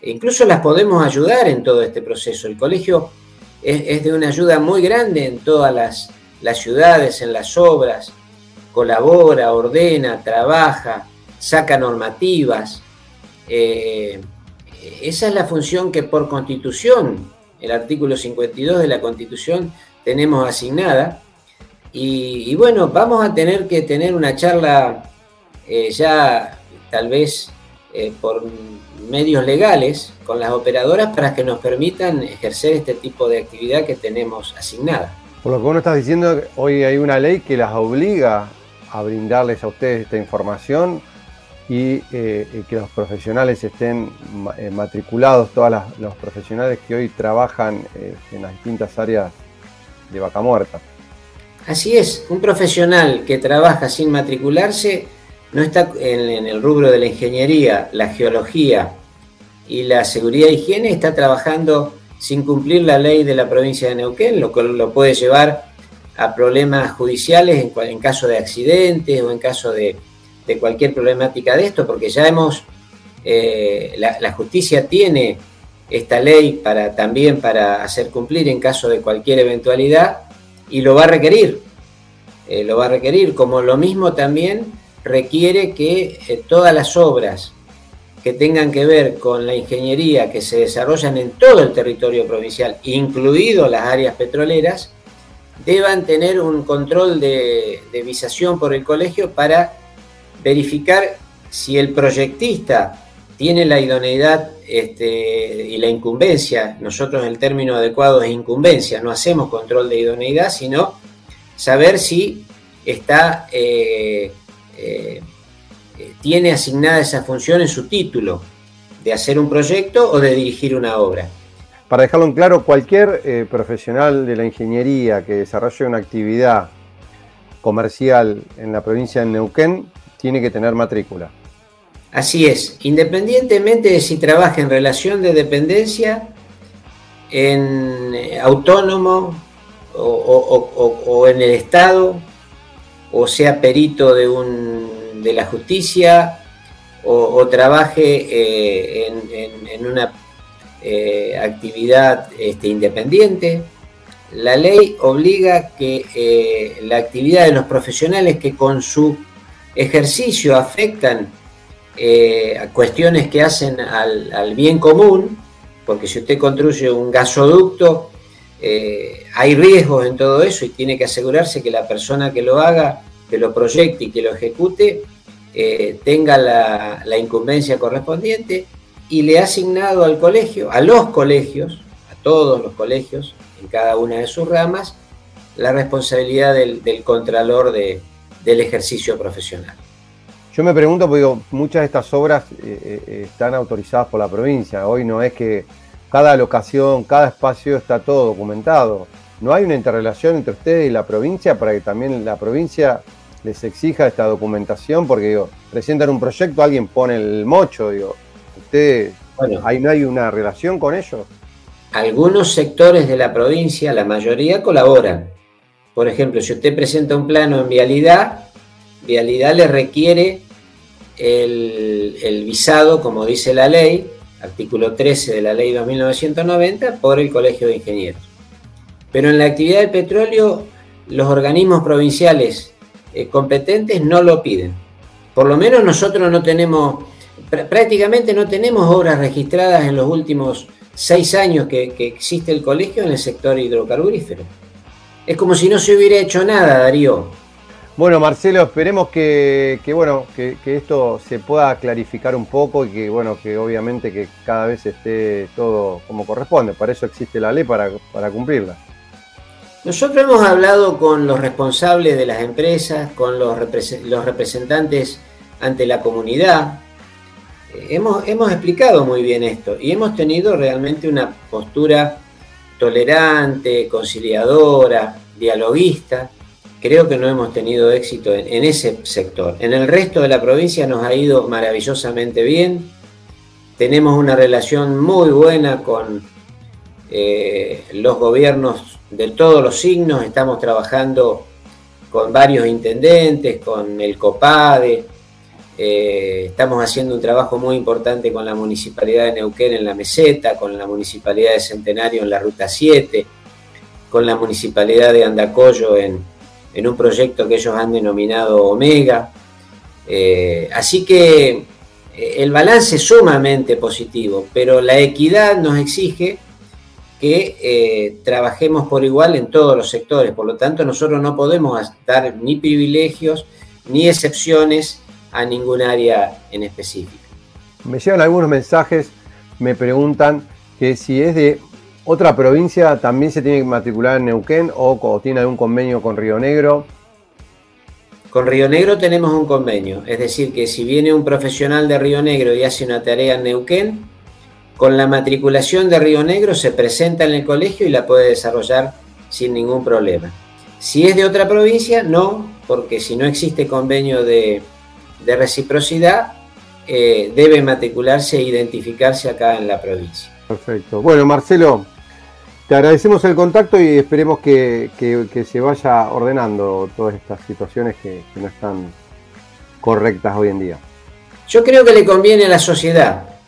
F: E incluso las podemos ayudar en todo este proceso. El colegio es, de una ayuda muy grande en todas las, ciudades, en las obras, colabora, ordena, trabaja, saca normativas. Eh, esa es la función que por constitución, el artículo 52 de la constitución, tenemos asignada. Y, bueno, vamos a tener que tener una charla eh, ya tal vez eh, por medios legales con las operadoras para que nos permitan ejercer este tipo de actividad que tenemos asignada.
D: Por lo que vos estás diciendo, hoy hay una ley que las obliga a brindarles a ustedes esta información y eh, que los profesionales estén eh, matriculados, todos los profesionales que hoy trabajan eh, en las distintas áreas de vaca muerta.
F: Así es, un profesional que trabaja sin matricularse no está en, el rubro de la ingeniería, la geología y la seguridad e higiene, está trabajando sin cumplir la ley de la provincia de Neuquén, lo cual lo puede llevar a problemas judiciales en, caso de accidentes o en caso de, cualquier problemática de esto, porque ya hemos, eh, la, justicia tiene esta ley para también para hacer cumplir en caso de cualquier eventualidad y lo va a requerir, eh, lo va a requerir, como lo mismo también requiere que eh, todas las obras que tengan que ver con la ingeniería que se desarrollan en todo el territorio provincial, incluido las áreas petroleras, deban tener un control de, visación por el colegio para verificar si el proyectista tiene la idoneidad este, y la incumbencia, nosotros el término adecuado es incumbencia, no hacemos control de idoneidad, sino saber si está, eh, eh, tiene asignada esa función en su título, de hacer un proyecto o de dirigir una obra.
D: Para dejarlo en claro, cualquier eh, profesional de la ingeniería que desarrolle una actividad comercial en la provincia de Neuquén tiene que tener matrícula.
F: Así es, independientemente de si trabaja en relación de dependencia, en eh, autónomo o, en el Estado, o sea perito de, un, de la justicia, o, trabaje eh, en, una eh, actividad este, independiente. La ley obliga que la actividad de los profesionales que con su ejercicio afectan eh, cuestiones que hacen al, bien común, porque si usted construye un gasoducto, eh, hay riesgos en todo eso y tiene que asegurarse que la persona que lo haga, que lo proyecte y que lo ejecute, eh, tenga la, incumbencia correspondiente y le ha asignado al colegio, a los colegios, a todos los colegios, en cada una de sus ramas, la responsabilidad del, contralor del ejercicio profesional.
D: Yo me pregunto, porque muchas de estas obras eh, eh, están autorizadas por la provincia. Hoy no es que cada locación, cada espacio está todo documentado. ¿No hay una interrelación entre ustedes y la provincia para que también la provincia les exija esta documentación? Porque digo, presentan un proyecto, alguien pone el mocho, digo, ¿ustedes, ahí no hay una relación con ellos?
F: Algunos sectores de la provincia, la mayoría colaboran. Por ejemplo, si usted presenta un plano en vialidad, vialidad le requiere el, visado, como dice la ley, artículo 13 de la ley 2990, por el Colegio de Ingenieros. Pero en la actividad del petróleo, los organismos provinciales eh, competentes no lo piden. Por lo menos nosotros no tenemos, prácticamente no tenemos obras registradas en los últimos seis años que existe el colegio en el sector hidrocarburífero. Es como si no se hubiera hecho nada, Darío.
D: Bueno, Marcelo, esperemos que, bueno, que, esto se pueda clarificar un poco y que, bueno, que obviamente que cada vez esté todo como corresponde. Para eso existe la ley, para, cumplirla.
F: Nosotros hemos hablado con los responsables de las empresas, con los, representantes ante la comunidad. Hemos, hemos explicado muy bien esto y hemos tenido realmente una postura tolerante, conciliadora, dialoguista creo que no hemos tenido éxito en, ese sector. En el resto de la provincia nos ha ido maravillosamente bien. Tenemos una relación muy buena con eh, los gobiernos de todos los signos. Estamos trabajando con varios intendentes, con el COPADE. Eh, estamos haciendo un trabajo muy importante con la Municipalidad de Neuquén en la Meseta, con la Municipalidad de Centenario en la Ruta 7, con la Municipalidad de Andacoyo en, un proyecto que ellos han denominado Omega. Eh, así que el balance es sumamente positivo, pero la equidad nos exige que eh, trabajemos por igual en todos los sectores. Por lo tanto, nosotros no podemos dar ni privilegios ni excepciones a ningún área en específico.
D: Me llegan algunos mensajes, me preguntan que si es de ¿Otra provincia también se tiene que matricular en Neuquén o, tiene algún convenio con Río Negro?
F: Con Río Negro tenemos un convenio, es decir, que si viene un profesional de Río Negro y hace una tarea en Neuquén, con la matriculación de Río Negro se presenta en el colegio y la puede desarrollar sin ningún problema. Si es de otra provincia, no, porque si no existe convenio de, reciprocidad, eh, debe matricularse e identificarse acá en la provincia.
D: Perfecto. Bueno, Marcelo, te agradecemos el contacto y esperemos que, se vaya ordenando todas estas situaciones que, no están correctas hoy en día.
F: Yo creo que le conviene a la sociedad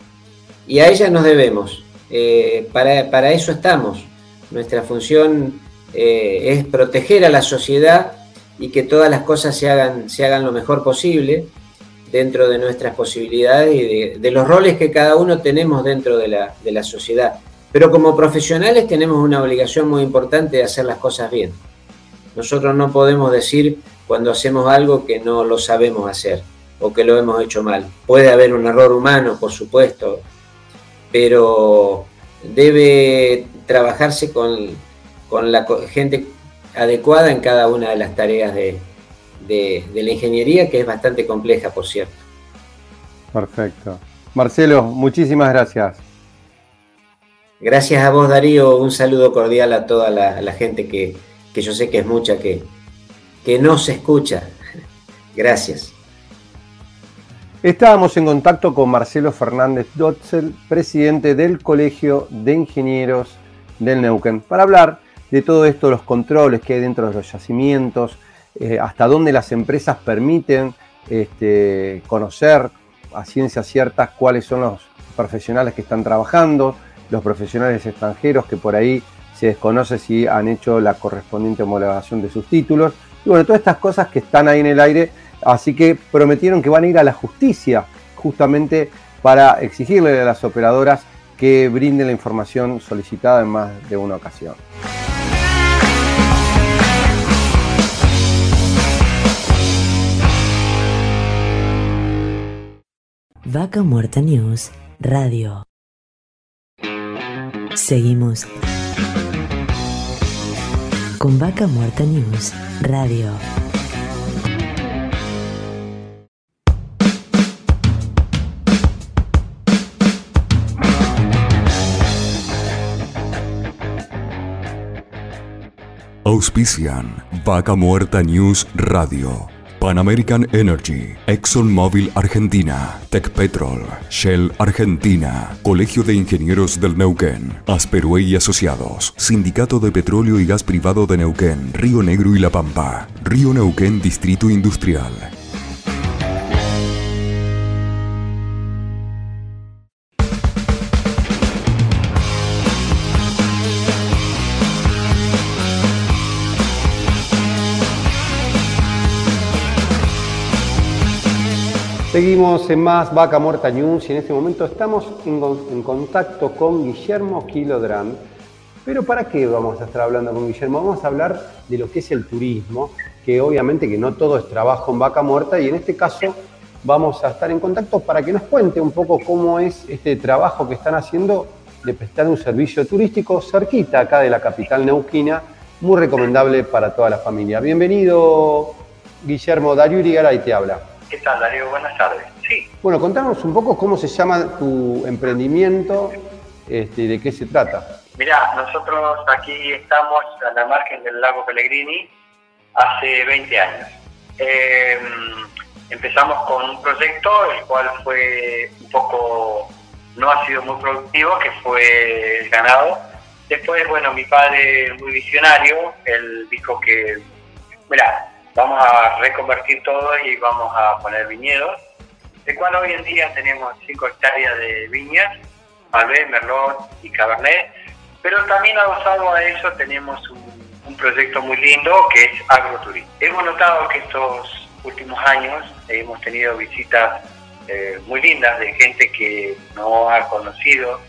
F: y a ella nos debemos. Eh, para, eso estamos. Nuestra función eh, es proteger a la sociedad y que todas las cosas se hagan, se hagan lo mejor posible dentro de nuestras posibilidades y de, los roles que cada uno tenemos dentro de la, de la sociedad. Pero como profesionales tenemos una obligación muy importante de hacer las cosas bien. Nosotros no podemos decir cuando hacemos algo que no lo sabemos hacer o que lo hemos hecho mal. Puede haber un error humano, por supuesto, pero debe trabajarse con, la gente adecuada en cada una de las tareas de, de la ingeniería, que es bastante compleja, por cierto.
D: Perfecto. Marcelo, muchísimas gracias.
F: Gracias a vos, Darío. Un saludo cordial a toda la, gente que, yo sé que es mucha, que, que no se escucha. Gracias.
D: Estábamos en contacto con Marcelo Fernández Dotzel, presidente del Colegio de Ingenieros del Neuquén, para hablar de todo esto, los controles que hay dentro de los yacimientos, eh, hasta dónde las empresas permiten este, conocer a ciencia cierta cuáles son los profesionales que están trabajando, los profesionales extranjeros que por ahí se desconoce si han hecho la correspondiente homologación de sus títulos. Y bueno, todas estas cosas que están ahí en el aire, así que prometieron que van a ir a la justicia justamente para exigirle a las operadoras que brinden la información solicitada en más de una ocasión.
B: Vaca Muerta News Radio. Seguimos con Vaca Muerta News Radio.
C: Auspician Vaca Muerta News Radio. Pan American Energy, ExxonMobil Argentina, Petrol, Shell Argentina, Colegio de Ingenieros del Neuquén, Asperue y Asociados, Sindicato de Petróleo y Gas Privado de Neuquén, Río Negro y La Pampa, Río Neuquén Distrito Industrial.
D: Seguimos en más Vaca Muerta News y en este momento estamos en, contacto con Guillermo Kilodram. Pero ¿para qué vamos a estar hablando con Guillermo? Vamos a hablar de lo que es el turismo, que obviamente que no todo es trabajo en Vaca Muerta y en este caso vamos a estar en contacto para que nos cuente un poco cómo es este trabajo que están haciendo de prestar un servicio turístico cerquita acá de la capital neuquina, muy recomendable para toda la familia. Bienvenido, Guillermo. Darío Irigaray te habla.
G: ¿Qué tal, Darío? Buenas tardes.
D: Sí. Bueno, contanos un poco cómo se llama tu emprendimiento este, y de qué se trata.
G: Mirá, nosotros aquí estamos a la margen del lago Pellegrini hace 20 años. Em, empezamos con un proyecto, el cual fue un poco, no ha sido muy productivo, que fue el ganado. Después, bueno, mi padre, muy visionario, él dijo que, mira, vamos a reconvertir todo y vamos a poner viñedos, de cual hoy en día tenemos 5 hectáreas de viñas, Malbec, Merlot y Cabernet, pero también adosado a eso tenemos un, proyecto muy lindo que es agroturismo. Hemos notado que estos últimos años hemos tenido visitas eh, muy lindas de gente que no ha conocido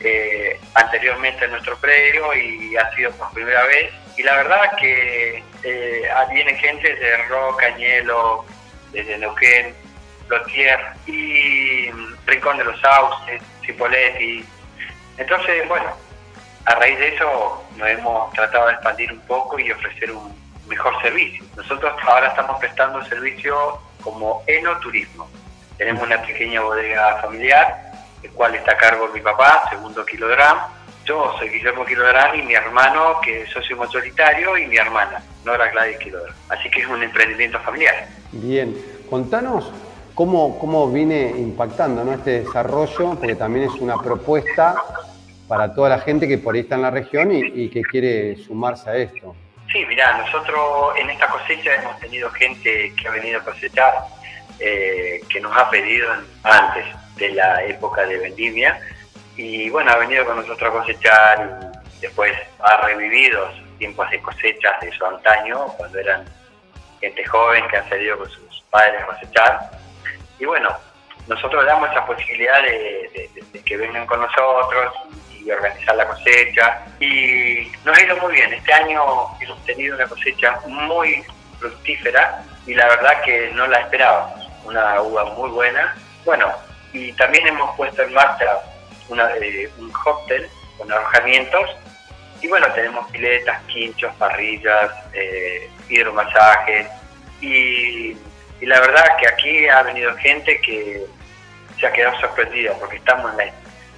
G: eh, anteriormente nuestro predio y ha sido por primera vez. Y la verdad que eh, viene gente de Roca, Cañelo, desde Neuquén, Lotier y Rincón de los Sauces, Cipoletti. Entonces, bueno, a raíz de eso nos hemos tratado de expandir un poco y ofrecer un mejor servicio. Nosotros ahora estamos prestando servicio como enoturismo. Tenemos una pequeña bodega familiar, el cual está a cargo de mi papá, segundo kilogramo, yo soy Guillermo Kilodrán y mi hermano, que es socio mayoritario, y mi hermana, Nora Gladys Kilodrán. Así que es un emprendimiento familiar.
D: Bien, contanos cómo, cómo viene impactando ¿no? este desarrollo, porque también es una propuesta para toda la gente que por ahí está en la región y, que quiere sumarse a esto.
G: Sí, mirá, nosotros en esta cosecha hemos tenido gente que ha venido a cosechar, eh, que nos ha pedido antes de la época de vendimia, y bueno, ha venido con nosotros a cosechar y después ha revivido tiempos de cosechas de su antaño, cuando eran gente joven que han salido con sus padres a cosechar. Y bueno, nosotros damos esa posibilidad de, que vengan con nosotros y organizar la cosecha. Y nos ha ido muy bien. Este año hemos tenido una cosecha muy fructífera y la verdad que no la esperábamos. Una uva muy buena. Bueno, y también hemos puesto en marcha una, eh, un cóctel con alojamientos. Y bueno, tenemos piletas, quinchos, parrillas, eh, hidromasajes. Y, y la verdad que aquí ha venido gente que se ha quedado sorprendida porque estamos en, la,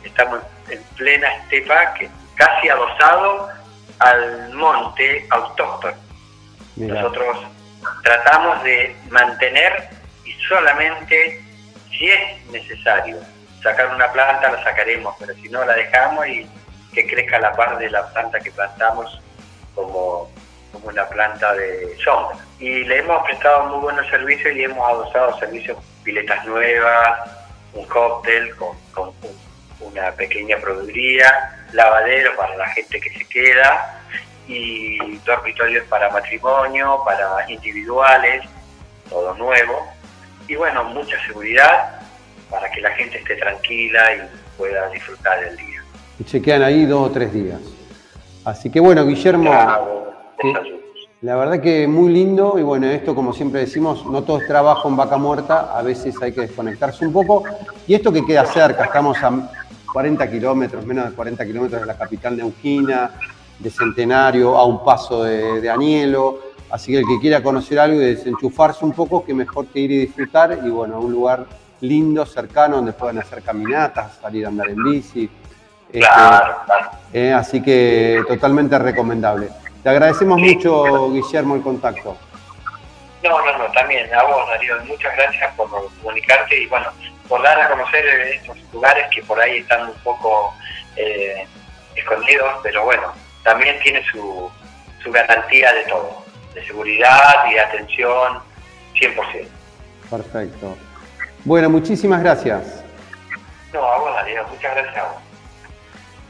G: estamos en plena estepa, que casi adosado al monte autóctono. Nosotros tratamos de mantener y solamente si es necesario sacar una planta la sacaremos, pero si no la dejamos y que crezca la par de la planta que plantamos como, como una planta de sombra. Y le hemos prestado muy buenos servicios y hemos adosado servicios, piletas nuevas, un cóctel con, una pequeña produciría, lavadero para la gente que se queda y dormitorios para matrimonio, para individuales, todo nuevo. Y bueno, mucha seguridad para que la gente esté tranquila y pueda disfrutar del día.
D: Y se quedan ahí dos o tres días. Así que bueno, Guillermo, la verdad que muy lindo y bueno, esto como siempre decimos, no todo es trabajo en vaca muerta, a veces hay que desconectarse un poco. Y esto que queda cerca, estamos a 40 kilómetros, menos de 40 kilómetros de la capital neuquina, de Centenario, a un paso de, de Anielo. Así que el que quiera conocer algo y desenchufarse un poco, que mejor que ir y disfrutar. Y bueno, a un lugar lindo, cercano, donde puedan hacer caminatas, salir a andar en bici.
G: Este, claro,
D: eh, así que totalmente recomendable. Te agradecemos mucho, Guillermo, el contacto.
G: No, no, no, también a vos, Darío, muchas gracias por comunicarte y bueno, por dar a conocer estos lugares que por ahí están un poco eh, escondidos, pero bueno, también tiene su, su garantía de todo, de seguridad y de atención 100%.
D: Perfecto. Bueno, muchísimas gracias.
G: No, a vos, Darío, muchas gracias a vos.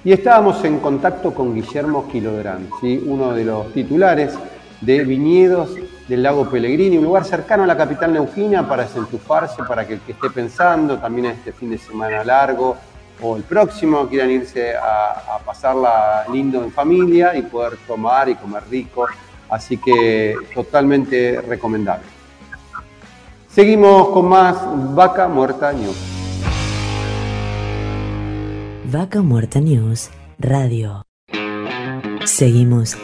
D: Y estábamos en contacto con Guillermo Quilodrán, ¿sí? uno de los titulares de viñedos del lago Pellegrini, un lugar cercano a la capital neuquina para desenchufarse, para que el que esté pensando también este fin de semana largo o el próximo quieran irse a, a pasarla lindo en familia y poder tomar y comer rico. Así que totalmente recomendable. Seguimos con más Vaca Muerta News.
B: Vaca Muerta News Radio. Seguimos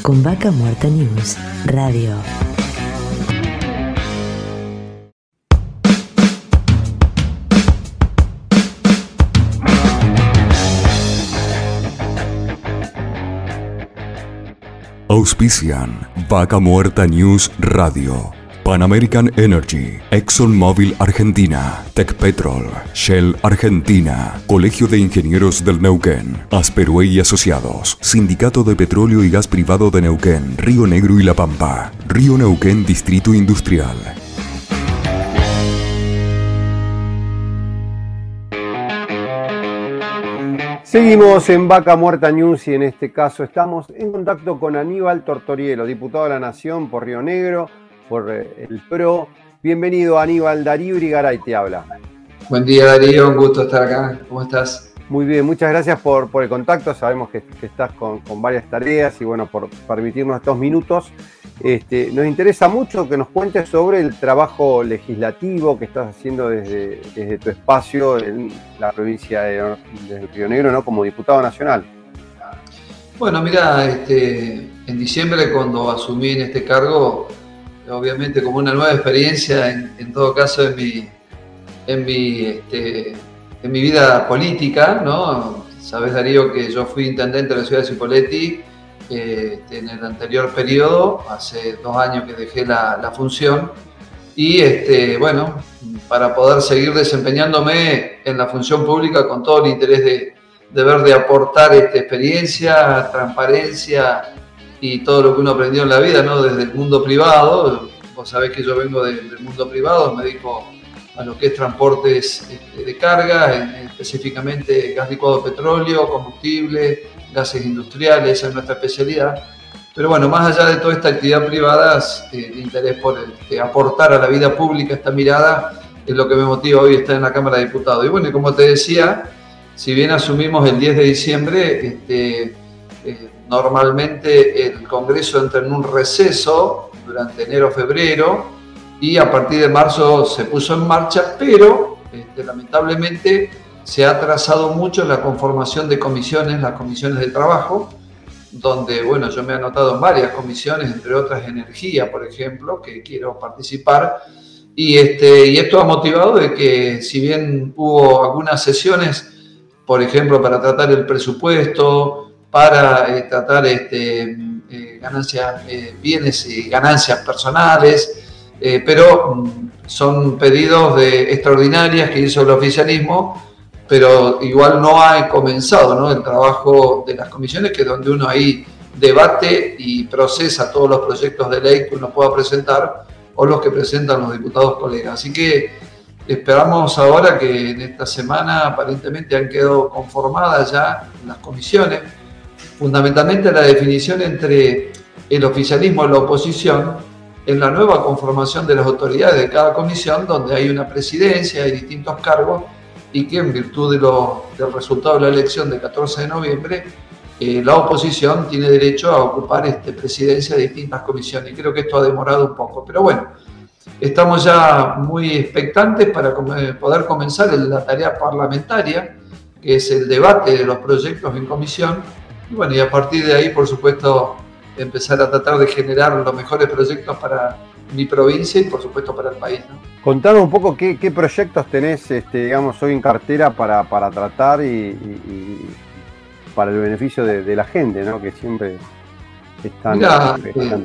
B: con Vaca Muerta News Radio.
C: Auspician Vaca Muerta News Radio Pan American Energy, ExxonMobil Argentina, Petrol, Shell Argentina, Colegio de Ingenieros del Neuquén, Asperue y Asociados, Sindicato de Petróleo y Gas Privado de Neuquén, Río Negro y La Pampa, Río Neuquén Distrito Industrial.
D: Seguimos en Vaca Muerta News y en este caso estamos en contacto con Aníbal Tortorielo, diputado de la Nación por Río Negro por eh, el PRO. Bienvenido Aníbal Darío Irigaray te habla.
H: Buen día Darío, un gusto estar acá. ¿Cómo estás?
D: Muy bien, muchas gracias por, el contacto. Sabemos que, estás con, varias tareas y bueno, por permitirnos estos minutos. Este, nos interesa mucho que nos cuentes sobre el trabajo legislativo que estás haciendo desde, tu espacio en la provincia de, Río Negro, ¿no? Como diputado nacional.
H: Bueno, mira, este, en diciembre cuando asumí en este cargo, obviamente como una nueva experiencia, en, todo caso en mi, en mi, este, en mi vida política, ¿no? Sabes, Darío, que yo fui intendente de la ciudad de Cipolletti eh, en el anterior periodo, hace dos años que dejé la, función, y este, bueno, para poder seguir desempeñándome en la función pública con todo el interés de, de ver de aportar esta experiencia, transparencia, y todo lo que uno aprendió en la vida, ¿no? Desde el mundo privado, vos sabés que yo vengo del mundo privado, me dedico a lo que es transportes este, de carga, específicamente gas licuado de petróleo, combustible, gases industriales, esa es nuestra especialidad. Pero bueno, más allá de toda esta actividad privada, eh, el interés por este, aportar a la vida pública esta mirada es lo que me motiva hoy estar en la Cámara de Diputados. Y bueno, como te decía, si bien asumimos el 10 de diciembre, eh, normalmente el Congreso entra en un receso durante enero-febrero y a partir de marzo se puso en marcha, pero este, lamentablemente se ha atrasado mucho la conformación de comisiones, las comisiones de trabajo, donde, bueno, yo me he anotado en varias comisiones, entre otras energía, por ejemplo, que quiero participar. Y, este, y esto ha motivado de que si bien hubo algunas sesiones, por ejemplo, para tratar el presupuesto, para eh, tratar este, eh, ganancias, eh, bienes y ganancias personales, pero mm, son pedidos de extraordinarias que hizo el oficialismo pero igual no ha comenzado ¿no? el trabajo de las comisiones, que es donde uno ahí debate y procesa todos los proyectos de ley que uno pueda presentar o los que presentan los diputados colegas. Así que esperamos ahora que en esta semana aparentemente han quedado conformadas ya las comisiones, fundamentalmente la definición entre el oficialismo y la oposición en la nueva conformación de las autoridades de cada comisión, donde hay una presidencia, y distintos cargos, y que en virtud de lo, del resultado de la elección del 14 de noviembre, eh, la oposición tiene derecho a ocupar este, presidencia de distintas comisiones. Y creo que esto ha demorado un poco. Pero bueno, estamos ya muy expectantes para poder comenzar la tarea parlamentaria, que es el debate de los proyectos en comisión. Y bueno, y a partir de ahí, por supuesto, empezar a tratar de generar los mejores proyectos para mi provincia y por supuesto para el país.
D: Contame un poco qué, proyectos tenés, este, digamos, hoy en cartera para, tratar y, para el beneficio de, la gente, ¿no? Que siempre están
H: Mira, eh,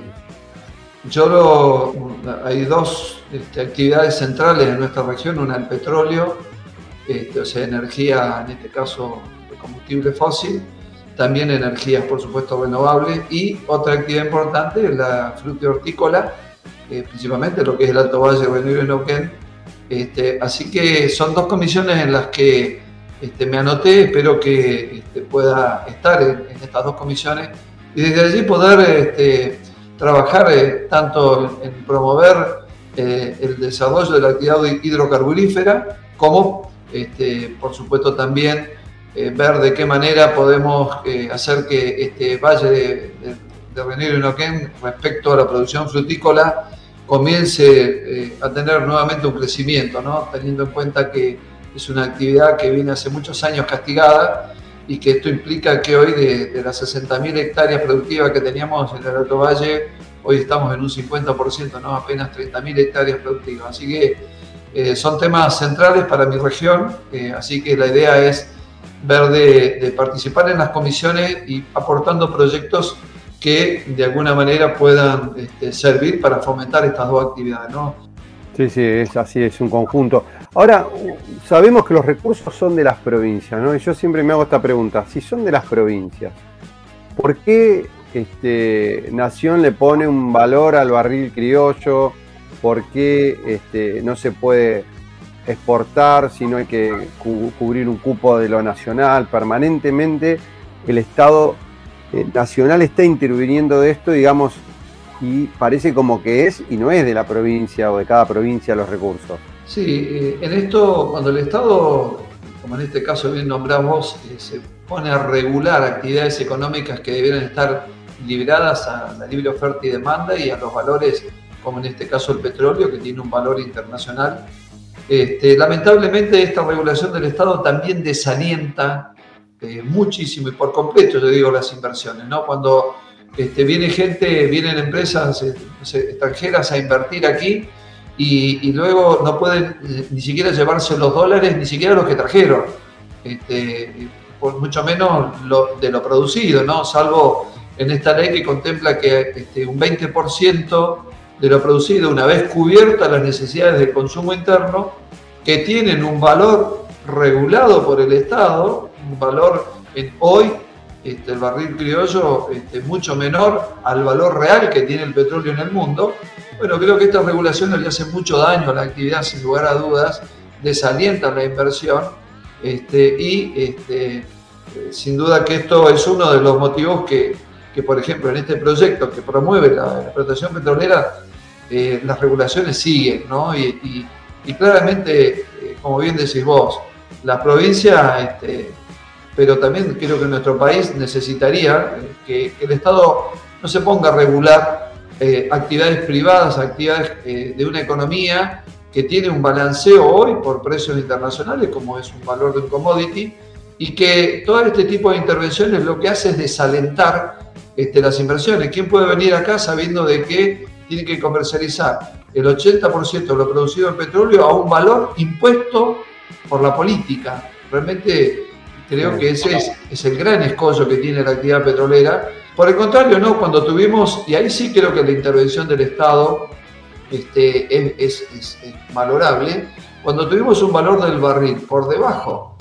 H: yo lo, hay dos este, actividades centrales en nuestra región, una el petróleo, este, o sea, energía, en este caso, de combustible fósil, también energías, por supuesto, renovables, y otra actividad importante es la hortícola eh, principalmente lo que es el Alto Valle, Reunión y Neuquén. Este, así que son dos comisiones en las que este, me anoté, espero que este, pueda estar en, estas dos comisiones y desde allí poder trabajar eh, tanto en, promover eh, el desarrollo de la actividad hidrocarburífera como, por supuesto, también ver de qué manera podemos hacer que este valle de, de, de y Neuquén respecto a la producción frutícola comience eh, a tener nuevamente un crecimiento, ¿no? teniendo en cuenta que es una actividad que viene hace muchos años castigada y que esto implica que hoy de, las 60.000 hectáreas productivas que teníamos en el Alto Valle, hoy estamos en un 50%, ¿no? apenas 30.000 hectáreas productivas. Así que eh, son temas centrales para mi región, eh, así que la idea es ver de, participar en las comisiones y aportando proyectos que de alguna manera puedan este, servir para fomentar estas dos actividades. ¿no?
D: Sí, sí, es así, es un conjunto. Ahora, sabemos que los recursos son de las provincias, ¿no? Y yo siempre me hago esta pregunta, si son de las provincias, ¿por qué este, Nación le pone un valor al barril criollo? ¿Por qué este, no se puede exportar si no hay que cubrir un cupo de lo nacional permanentemente? El Estado eh, Nacional está interviniendo de esto, digamos, y parece como que es y no es de la provincia o de cada provincia los recursos.
H: Sí, eh, en esto, cuando el Estado, como en este caso bien nombramos, eh, se pone a regular actividades económicas que debieran estar liberadas a la libre oferta y demanda y a los valores, como en este caso el petróleo, que tiene un valor internacional. Este, lamentablemente esta regulación del Estado también desalienta eh, muchísimo y por completo, yo digo, las inversiones, ¿no? Cuando este, viene gente, vienen empresas eh, extranjeras a invertir aquí y, luego no pueden eh, ni siquiera llevarse los dólares, ni siquiera los que trajeron, este, por mucho menos de lo producido, ¿no? Salvo en esta ley que contempla que este, un 20% de lo producido, una vez cubiertas las necesidades de consumo interno, que tienen un valor regulado por el Estado, un valor hoy, este, el barril criollo este, mucho menor al valor real que tiene el petróleo en el mundo. Bueno, creo que estas regulaciones le hacen mucho daño a la actividad, sin lugar a dudas, desalientan la inversión este, y este, sin duda que esto es uno de los motivos que, que, por ejemplo, en este proyecto que promueve la, explotación petrolera, eh, las regulaciones siguen, ¿no? Y, claramente, eh, como bien decís vos, la provincia, este, pero también creo que nuestro país necesitaría que, el Estado no se ponga a regular actividades privadas, actividades de una economía que tiene un balanceo hoy por precios internacionales, como es un valor de un commodity, y que todo este tipo de intervenciones lo que hace es desalentar este, las inversiones. ¿Quién puede venir acá sabiendo de que tiene que comercializar el 80% de lo producido en petróleo a un valor impuesto por la política? Realmente creo que ese es, el gran escollo que tiene la actividad petrolera. Por el contrario, no, cuando tuvimos, y ahí sí creo que la intervención del Estado este, es, es valorable, cuando tuvimos un valor del barril por debajo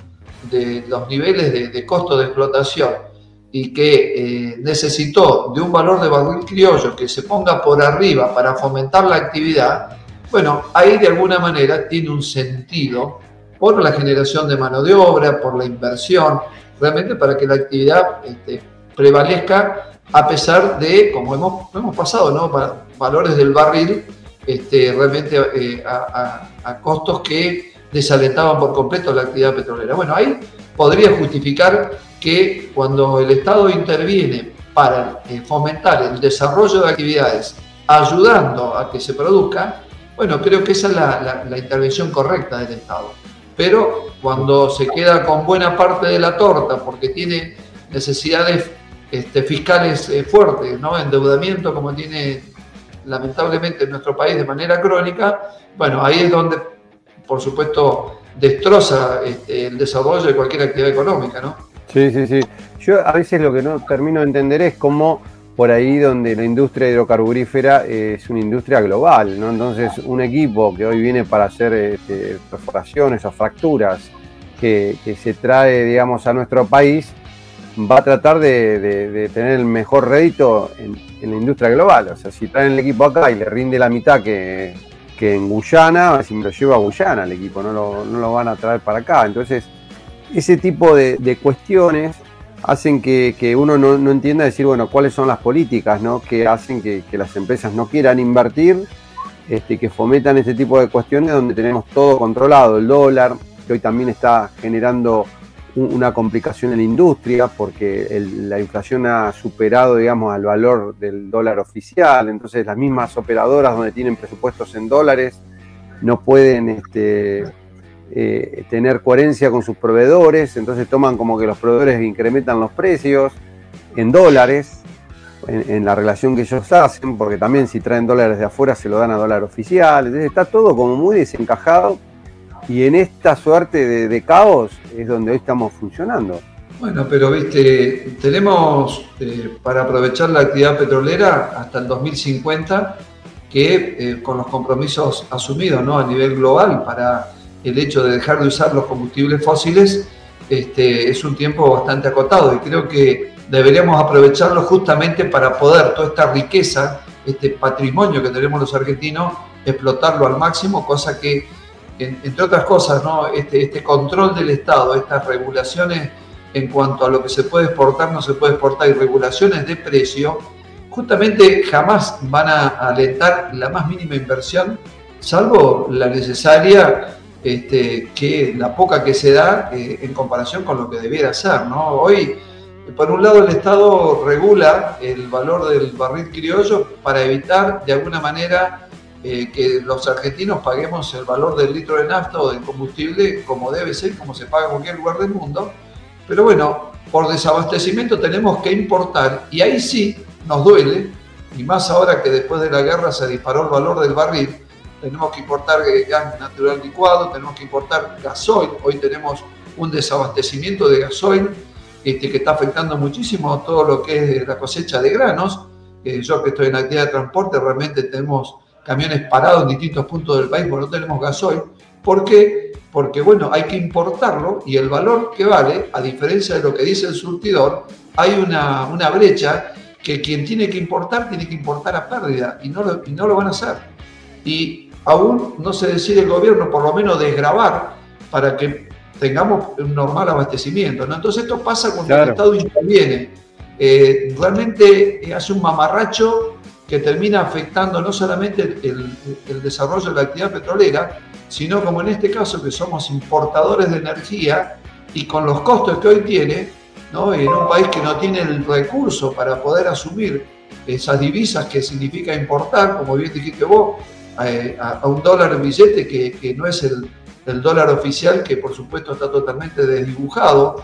H: de los niveles de, costo de explotación y que eh, necesitó de un valor de barril criollo que se ponga por arriba para fomentar la actividad, bueno, ahí de alguna manera tiene un sentido por la generación de mano de obra, por la inversión, realmente para que la actividad este, prevalezca a pesar de, como hemos, hemos pasado, ¿no? valores del barril este, realmente eh, a costos que desalentaban por completo la actividad petrolera. Bueno, ahí podría justificar que cuando el Estado interviene para eh, fomentar el desarrollo de actividades, ayudando a que se produzca, bueno, creo que esa es la, intervención correcta del Estado. Pero cuando se queda con buena parte de la torta porque tiene necesidades este, fiscales eh, fuertes, ¿no? endeudamiento como tiene lamentablemente en nuestro país de manera crónica, bueno, ahí es donde por supuesto, destroza este, el desarrollo de cualquier actividad económica, ¿no?
D: Sí, sí, sí. Yo a veces lo que no termino de entender es cómo por ahí donde la industria hidrocarburífera es una industria global, ¿no? Entonces, un equipo que hoy viene para hacer este, perforaciones o fracturas que, se trae, digamos, a nuestro país, va a tratar de, tener el mejor rédito en, la industria global. O sea, si traen el equipo acá y le rinde la mitad que, en Guyana, si me lo llevo a Guyana el equipo, no lo, van a traer para acá. Entonces, ese tipo de, cuestiones hacen que, uno no, entienda decir, bueno, cuáles son las políticas ¿no? que hacen que, las empresas no quieran invertir, este, que fomentan este tipo de cuestiones donde tenemos todo controlado, el dólar, que hoy también está generando una complicación en la industria porque la inflación ha superado, digamos, al valor del dólar oficial. Entonces, las mismas operadoras donde tienen presupuestos en dólares no pueden este, eh, tener coherencia con sus proveedores. Entonces, toman como que los proveedores incrementan los precios en dólares en, la relación que ellos hacen, porque también si traen dólares de afuera se lo dan a dólar oficial. Entonces, está todo como muy desencajado y en esta suerte de, caos es donde hoy estamos funcionando.
H: Bueno, pero viste, tenemos eh, para aprovechar la actividad petrolera hasta el 2050 que eh, con los compromisos asumidos ¿no? a nivel global para el hecho de dejar de usar los combustibles fósiles, este, es un tiempo bastante acotado y creo que deberíamos aprovecharlo justamente para poder toda esta riqueza, este patrimonio que tenemos los argentinos, explotarlo al máximo, cosa que entre otras cosas, ¿no? este, este control del Estado, estas regulaciones en cuanto a lo que se puede exportar, no se puede exportar y regulaciones de precio, justamente jamás van a alentar la más mínima inversión, salvo la necesaria, este, que la poca que se da eh, en comparación con lo que debiera ser. ¿no? Hoy, por un lado, el Estado regula el valor del barril criollo para evitar, de alguna manera, eh, que los argentinos paguemos el valor del litro de nafta o del combustible como debe ser, como se paga en cualquier lugar del mundo. Pero bueno, por desabastecimiento tenemos que importar y ahí sí nos duele, y más ahora que después de la guerra se disparó el valor del barril, tenemos que importar gas natural licuado, tenemos que importar gasoil, hoy tenemos un desabastecimiento de gasoil este, que está afectando muchísimo todo lo que es la cosecha de granos. Eh, yo que estoy en actividad de transporte, realmente tenemos camiones parados en distintos puntos del país porque no tenemos gasoil. ¿Por qué? Porque, bueno, hay que importarlo y el valor que vale, a diferencia de lo que dice el surtidor, hay una, una brecha que quien tiene que importar tiene que importar a pérdida y no, lo, y no lo van a hacer. Y aún no se decide el gobierno, por lo menos, desgravar para que tengamos un normal abastecimiento. ¿no? Entonces esto pasa cuando el Estado interviene eh, realmente hace un mamarracho que termina afectando no solamente el, desarrollo de la actividad petrolera, sino como en este caso que somos importadores de energía y con los costos que hoy tiene, ¿no? en un país que no tiene el recurso para poder asumir esas divisas que significa importar, como bien dijiste vos, a, un dólar en billete que, no es el, el, dólar oficial, que por supuesto está totalmente desdibujado.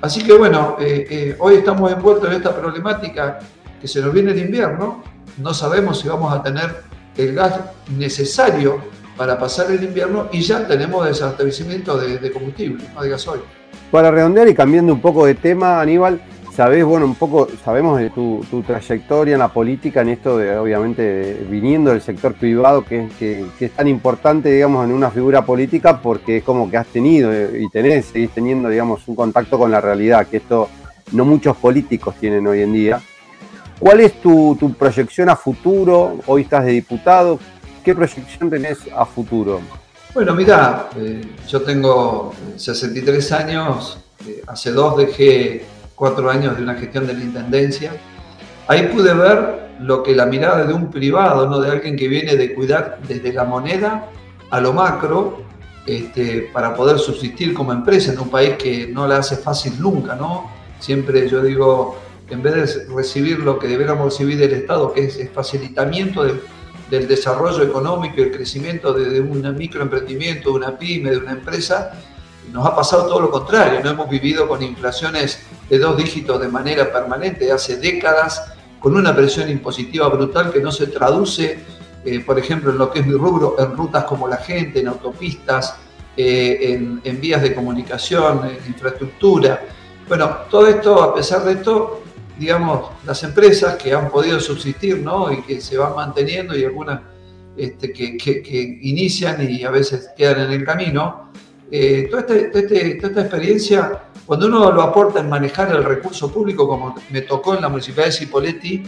H: Así que bueno, eh, eh, hoy estamos envueltos en esta problemática que se nos viene el invierno, no sabemos si vamos a tener el gas necesario para pasar el invierno y ya tenemos desabastecimiento de, de combustible, de gasoil.
D: Para redondear y cambiando un poco de tema, Aníbal, sabés, bueno, un poco, sabemos de tu, trayectoria en la política, en esto de, obviamente, viniendo del sector privado, que, es tan importante, digamos, en una figura política, porque es como que has tenido y tenés, seguís teniendo, digamos, un contacto con la realidad, que esto no muchos políticos tienen hoy en día. ¿Cuál es tu, proyección a futuro? Hoy estás de diputado. ¿Qué proyección tenés a futuro?
H: Bueno, mira, eh, yo tengo 63 años, eh, hace dos dejé cuatro años de una gestión de la Intendencia. Ahí pude ver lo que la mirada de un privado, no de alguien que viene de cuidar desde la moneda a lo macro, este, para poder subsistir como empresa en un país que no la hace fácil nunca, ¿no? Siempre yo digo, en vez de recibir lo que deberíamos recibir del Estado, que es el facilitamiento del desarrollo económico y el crecimiento de, un microemprendimiento, de una pyme, de una empresa, nos ha pasado todo lo contrario, no hemos vivido con inflaciones de dos dígitos de manera permanente hace décadas, con una presión impositiva brutal que no se traduce, eh, por ejemplo, en lo que es mi rubro, en rutas como la gente, en autopistas, eh, en, vías de comunicación, en infraestructura. Bueno, todo esto, a pesar de esto, digamos, las empresas que han podido subsistir ¿no? y que se van manteniendo y algunas este, que, inician y a veces quedan en el camino. Eh, este, este, toda, esta experiencia, cuando uno lo aporta en manejar el recurso público, como me tocó en la municipalidad de Cipoletti,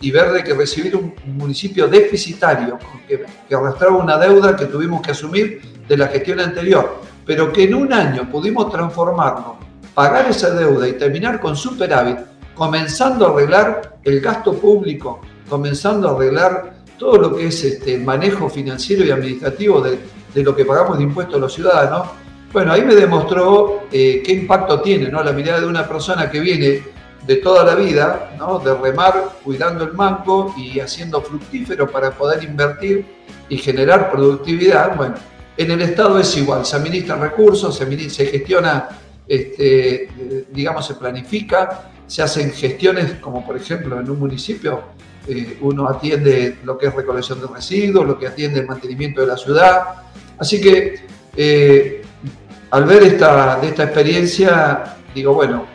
H: y ver de que recibir un, municipio deficitario, que, arrastraba una deuda que tuvimos que asumir de la gestión anterior, pero que en un año pudimos transformarlo, pagar esa deuda y terminar con superávit, comenzando a arreglar el gasto público, comenzando a arreglar todo lo que es este, manejo financiero y administrativo de, lo que pagamos de impuestos a los ciudadanos, bueno, ahí me demostró eh, qué impacto tiene ¿no? la mirada de una persona que viene de toda la vida, ¿no? de remar cuidando el manco y haciendo fructífero para poder invertir y generar productividad. Bueno, en el Estado es igual, se administran recursos, se, se gestiona, este, digamos, se planifica, se hacen gestiones como por ejemplo en un municipio eh, uno atiende lo que es recolección de residuos, lo que atiende el mantenimiento de la ciudad. Así que eh, al ver esta, de esta experiencia, digo, bueno,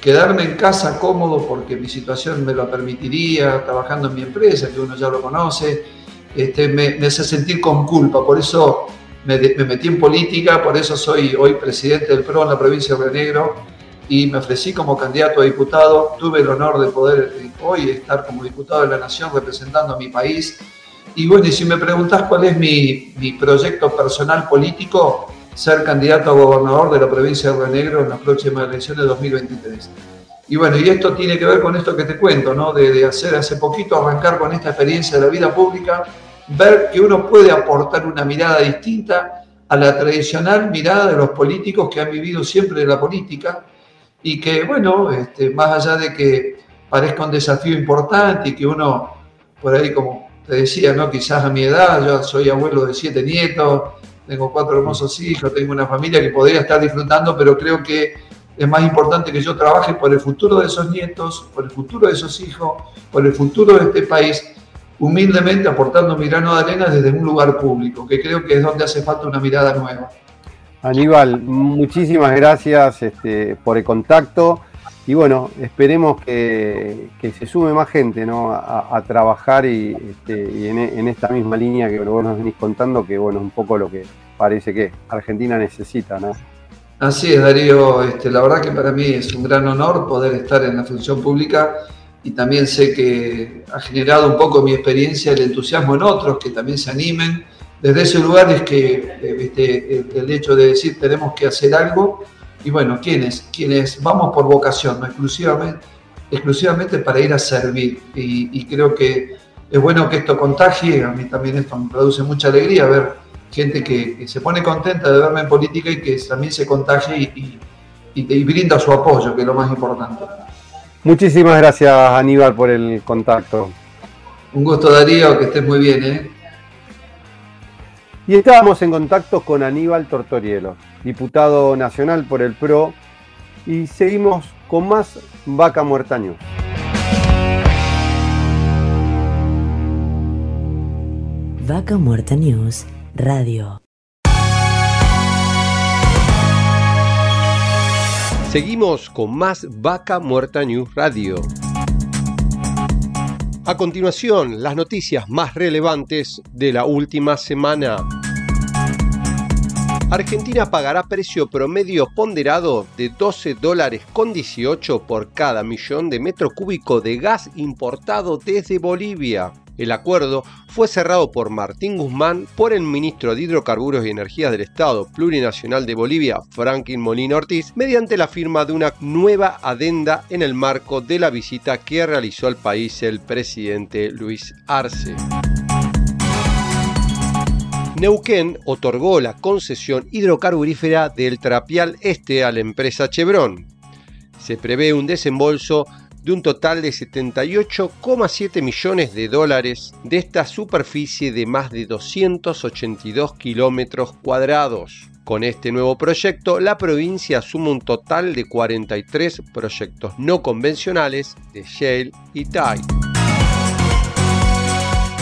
H: quedarme en casa cómodo porque mi situación me lo permitiría, trabajando en mi empresa, que uno ya lo conoce, este, me, hace sentir con culpa. Por eso me, me, metí en política, por eso soy hoy presidente del PRO en la provincia de Río Negro y me ofrecí como candidato a diputado. Tuve el honor de poder eh, hoy estar como diputado de la Nación representando a mi país. Y bueno, y si me preguntas cuál es mi, mi proyecto personal político, ser candidato a gobernador de la provincia de Río Negro en las próximas elecciones de 2023. Y bueno, y esto tiene que ver con esto que te cuento, ¿no? De, de, hacer hace poquito, arrancar con esta experiencia de la vida pública, ver que uno puede aportar una mirada distinta a la tradicional mirada de los políticos que han vivido siempre de la política, y que, bueno, este, más allá de que parezca un desafío importante y que uno, por ahí, como te decía, ¿no? quizás a mi edad, yo soy abuelo de siete nietos, tengo cuatro hermosos hijos, tengo una familia que podría estar disfrutando, pero creo que es más importante que yo trabaje por el futuro de esos nietos, por el futuro de esos hijos, por el futuro de este país, humildemente aportando mi grano de arena desde un lugar público, que creo que es donde hace falta una mirada nueva.
D: Aníbal, muchísimas gracias este, por el contacto y bueno, esperemos que, se sume más gente a, trabajar y, este, en, esta misma línea que vos nos venís contando, que bueno, un poco lo que parece que Argentina necesita. ¿no?
H: Así es, Darío, este, la verdad que para mí es un gran honor poder estar en la función pública y también sé que ha generado un poco mi experiencia, el entusiasmo en otros que también se animen desde ese lugar es que este, el, hecho de decir tenemos que hacer algo, y bueno, ¿quiénes? Quienes vamos por vocación, no exclusivamente, exclusivamente para ir a servir. Y, creo que es bueno que esto contagie, a mí también esto me produce mucha alegría ver gente que, se pone contenta de verme en política y que también se contagie y, y brinda su apoyo, que es lo más importante.
A: Muchísimas gracias Aníbal por el contacto.
H: Un gusto Darío, que estés muy bien. ¿eh?
A: Y estábamos en contacto con Aníbal Tortorielo, diputado nacional por el PRO, y seguimos con más Vaca Muerta News.
B: Vaca Muerta News Radio.
A: Seguimos con más Vaca Muerta News Radio. A continuación, las noticias más relevantes de la última semana. Argentina pagará precio promedio ponderado de 12 dólares con 18 por cada millón de metro cúbico de gas importado desde Bolivia. El acuerdo fue cerrado por Martín Guzmán por el ministro de Hidrocarburos y Energías del Estado Plurinacional de Bolivia, Franklin Molina Ortiz, mediante la firma de una nueva adenda en el marco de la visita que realizó al país el presidente Luis Arce. Neuquén otorgó la concesión hidrocarburífera del Trapial Este a la empresa Chevron. Se prevé un desembolso de un total de 78,7 millones de dólares de esta superficie de más de 282 kilómetros cuadrados. Con este nuevo proyecto, la provincia suma un total de 43 proyectos no convencionales de Shell y TAI.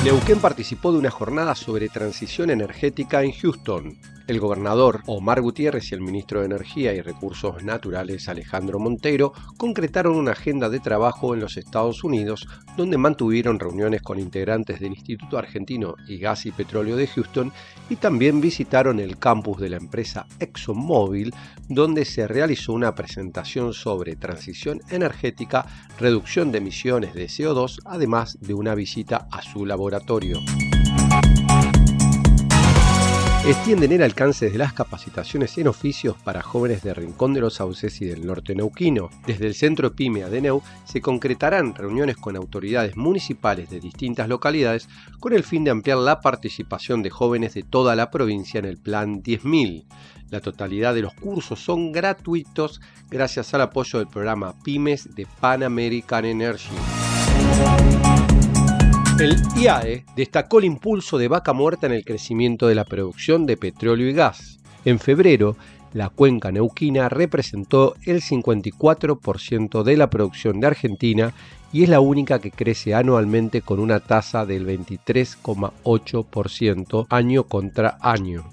A: Neuquén participó de una jornada sobre transición energética en Houston. El gobernador Omar Gutiérrez y el ministro de Energía y Recursos Naturales Alejandro Montero concretaron una agenda de trabajo en los Estados Unidos donde mantuvieron reuniones con integrantes del Instituto Argentino y Gas y Petróleo de Houston y también visitaron el campus de la empresa ExxonMobil donde se realizó una presentación sobre transición energética, reducción de emisiones de CO2, además de una visita a su laboratorio extienden el alcance de las capacitaciones en oficios para jóvenes de Rincón de los Sauces y del norte neuquino. Desde el centro PYME ADENEU se concretarán reuniones con autoridades municipales de distintas localidades con el fin de ampliar la participación de jóvenes de toda la provincia en el Plan 10.000. La totalidad de los cursos son gratuitos gracias al apoyo del programa PYMES de Pan American Energy. El IAE destacó el impulso de vaca muerta en el crecimiento de la producción de petróleo y gas. En febrero, la cuenca neuquina representó el 54% de la producción de Argentina y es la única que crece anualmente con una tasa del 23,8% año contra año.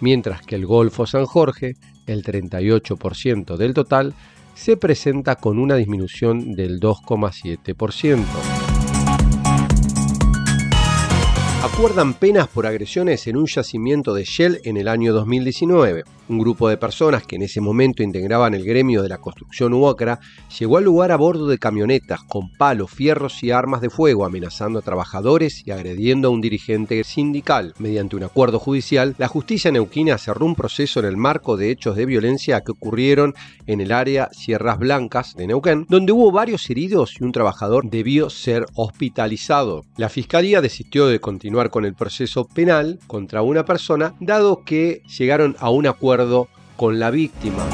A: Mientras que el Golfo San Jorge, el 38% del total, se presenta con una disminución del 2,7%. Acuerdan penas por agresiones en un yacimiento de Shell en el año 2019. Un grupo de personas que en ese momento integraban el gremio de la construcción UOCRA llegó al lugar a bordo de camionetas con palos, fierros y armas de fuego, amenazando a trabajadores y agrediendo a un dirigente sindical. Mediante un acuerdo judicial, la justicia neuquina cerró un proceso en el marco de hechos de violencia que ocurrieron en el área Sierras Blancas de Neuquén, donde hubo varios heridos y un trabajador debió ser hospitalizado. La fiscalía desistió de continuar con el proceso penal contra una persona, dado que llegaron a un acuerdo con la víctima.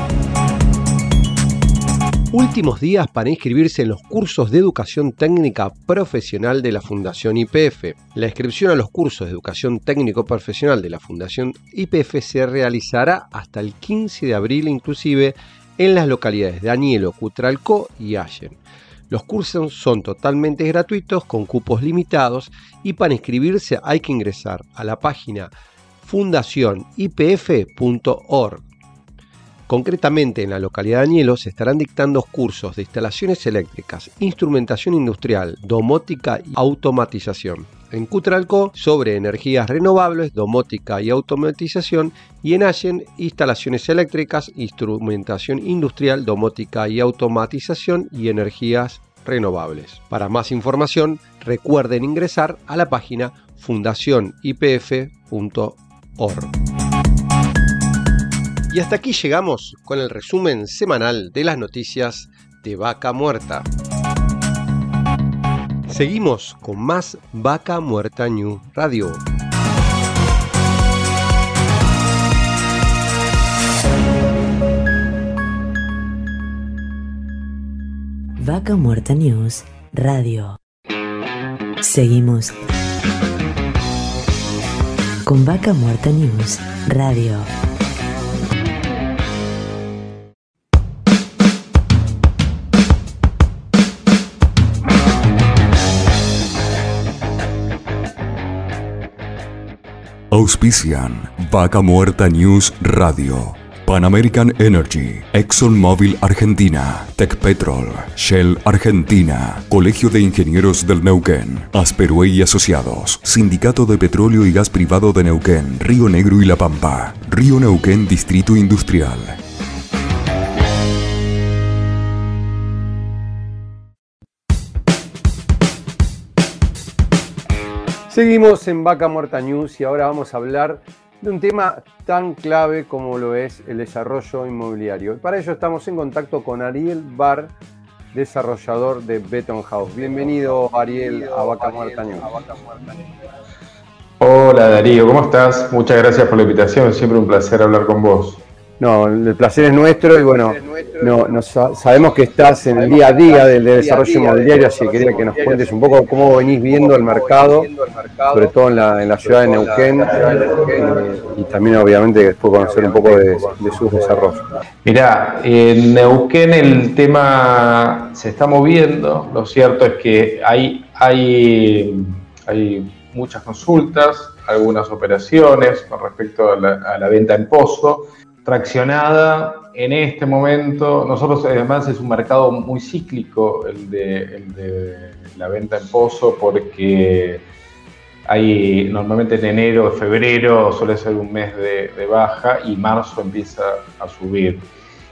A: Últimos días para inscribirse en los cursos de educación técnica profesional de la Fundación IPF. La inscripción a los cursos de educación técnico profesional de la Fundación IPF se realizará hasta el 15 de abril inclusive en las localidades de Anielo, Cutralcó y Allen. Los cursos son totalmente gratuitos con cupos limitados y para inscribirse hay que ingresar a la página fundacionipf.org. Concretamente, en la localidad de Añelo se estarán dictando cursos de instalaciones eléctricas, instrumentación industrial, domótica y automatización. En Cutralco sobre energías renovables, domótica y automatización. Y en Allen, instalaciones eléctricas, instrumentación industrial, domótica y automatización y energías renovables. Para más información, recuerden ingresar a la página fundacionipf.org. Y hasta aquí llegamos con el resumen semanal de las noticias de Vaca Muerta.
D: Seguimos con más Vaca Muerta New Radio.
B: Vaca Muerta News Radio. Seguimos con Vaca Muerta News Radio.
C: Auspician Vaca Muerta News Radio. Pan American Energy, ExxonMobil Argentina, Petrol, Shell Argentina, Colegio de Ingenieros del Neuquén, Asperue y Asociados, Sindicato de Petróleo y Gas Privado de Neuquén, Río Negro y La Pampa, Río Neuquén Distrito Industrial.
D: Seguimos en Vaca Muerta News y ahora vamos a hablar de un tema tan clave como lo es el desarrollo inmobiliario. Y para ello estamos en contacto con Ariel Bar, desarrollador de Beton House. Bienvenido Ariel a Vaca Muerta News.
I: Hola Darío, ¿cómo estás? Muchas gracias por la invitación, siempre un placer hablar con vos.
D: No, el placer es nuestro y bueno, no, sabemos que estás en el día a día del, desarrollo inmobiliario, así que quería que nos cuentes un poco cómo venís viendo el mercado, sobre todo en la, ciudad de Neuquén, eh, y también obviamente después conocer un poco de, sus desarrollos.
I: Mirá, en Neuquén el tema se está moviendo, lo cierto es que hay, hay, hay muchas consultas, algunas operaciones con respecto a la, a la venta en pozo, traccionada en este momento. Nosotros además es un mercado muy cíclico el de, la venta en pozo porque hay normalmente en enero, febrero suele ser un mes de, de, baja y marzo empieza a subir.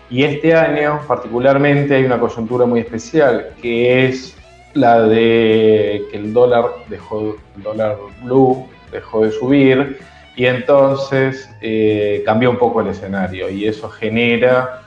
I: Y este año particularmente hay una coyuntura muy especial que es la de que el dólar dejó, el dólar blue dejó de subir y entonces eh, un poco el escenario y eso genera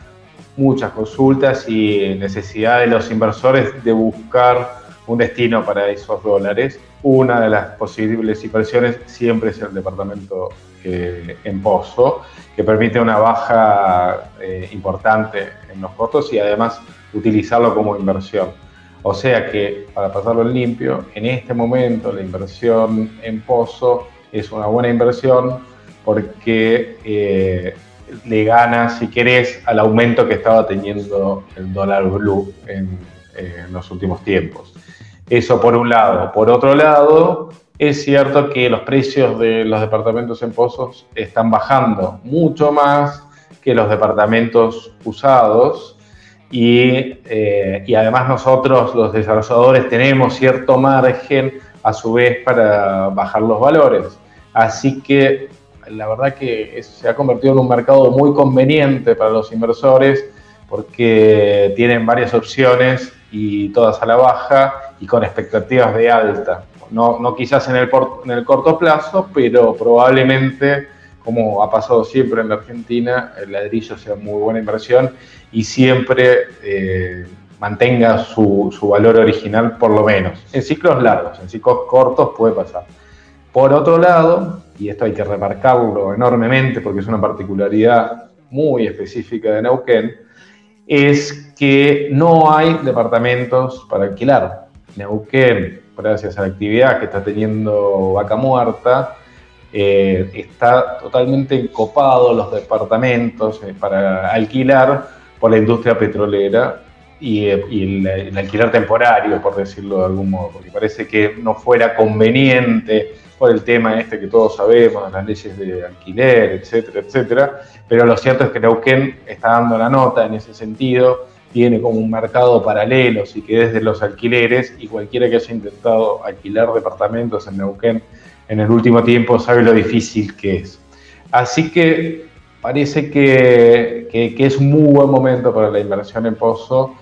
I: muchas consultas y necesidad de los inversores de buscar un destino para esos dólares. Una de las posibles inversiones siempre es el departamento eh, en pozo, que permite una baja eh, importante en los costos y además utilizarlo como inversión. O sea que, para pasarlo en limpio, en este momento la inversión en pozo es una buena inversión porque eh, le gana, si querés, al aumento que estaba teniendo el dólar blue en, en los últimos tiempos. Eso por un lado. Por otro lado, es cierto que los precios de los departamentos en pozos están bajando mucho más que los departamentos usados y, eh, y, además nosotros los desarrolladores tenemos cierto margen a su vez para bajar los valores. Así que la verdad que se ha convertido en un mercado muy conveniente para los inversores porque tienen varias opciones y todas a la baja y con expectativas de alta. No, no quizás en el, en el corto plazo, pero probablemente, como ha pasado siempre en la Argentina, el ladrillo sea muy buena inversión y siempre eh, mantenga su, su valor original por lo menos. En ciclos largos, en ciclos cortos puede pasar. Por otro lado, y esto hay que remarcarlo enormemente porque es una particularidad muy específica de Neuquén, es que no hay departamentos para alquilar. Neuquén, gracias a la actividad que está teniendo Vaca Muerta, eh, está totalmente encopado los departamentos eh, para alquilar por la industria petrolera y, eh, el, alquiler temporario, por decirlo de algún modo, porque parece que no fuera conveniente por el tema este que todos sabemos, las leyes de alquiler, etcétera, etcétera. Pero lo cierto es que Neuquén está dando la nota en ese sentido, tiene como un mercado paralelo, si que desde los alquileres, y cualquiera que haya intentado alquilar departamentos en Neuquén en el último tiempo sabe lo difícil que es. Así que parece que, que es un muy buen momento para la inversión en Pozo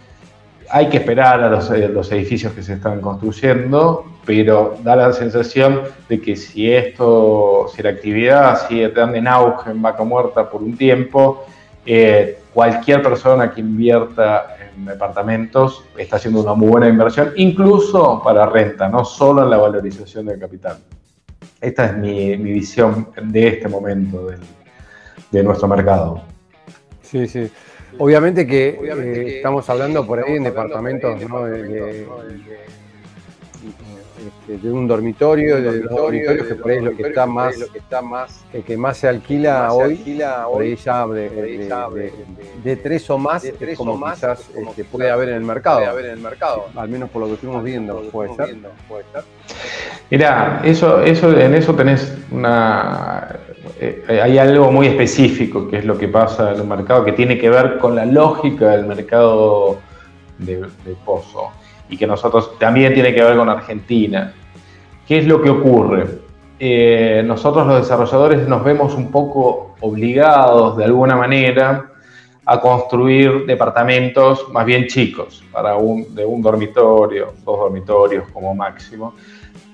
I: hay que esperar a los, eh, los, edificios que se están construyendo, pero da la sensación de que si esto, si la actividad sigue tan en auge en Vaca Muerta por un tiempo, eh, cualquier persona que invierta departamentos está haciendo una muy buena inversión, incluso para renta, no solo en la valorización del capital. Esta es mi, visión de este momento de nuestro mercado.
D: Sí, sí. Obviamente que, eh, estamos hablando por ahí en departamentos de, un dormitorio, de dos dormitorios que por ahí es lo que está más, el que más se alquila hoy, por ahí ya de, tres o más, es como quizás este, puede haber en el mercado, al menos por lo que estuvimos viendo, puede ser.
I: Mira, eso, eso, en eso tenés una eh, hay algo muy específico que es lo que pasa en el mercado que tiene que ver con la lógica del mercado de, pozo y que nosotros también tiene que ver con Argentina. ¿Qué es lo que ocurre? Eh, nosotros los desarrolladores nos vemos un poco obligados de alguna manera a construir departamentos más bien chicos, para un, de un dormitorio, dos dormitorios como máximo.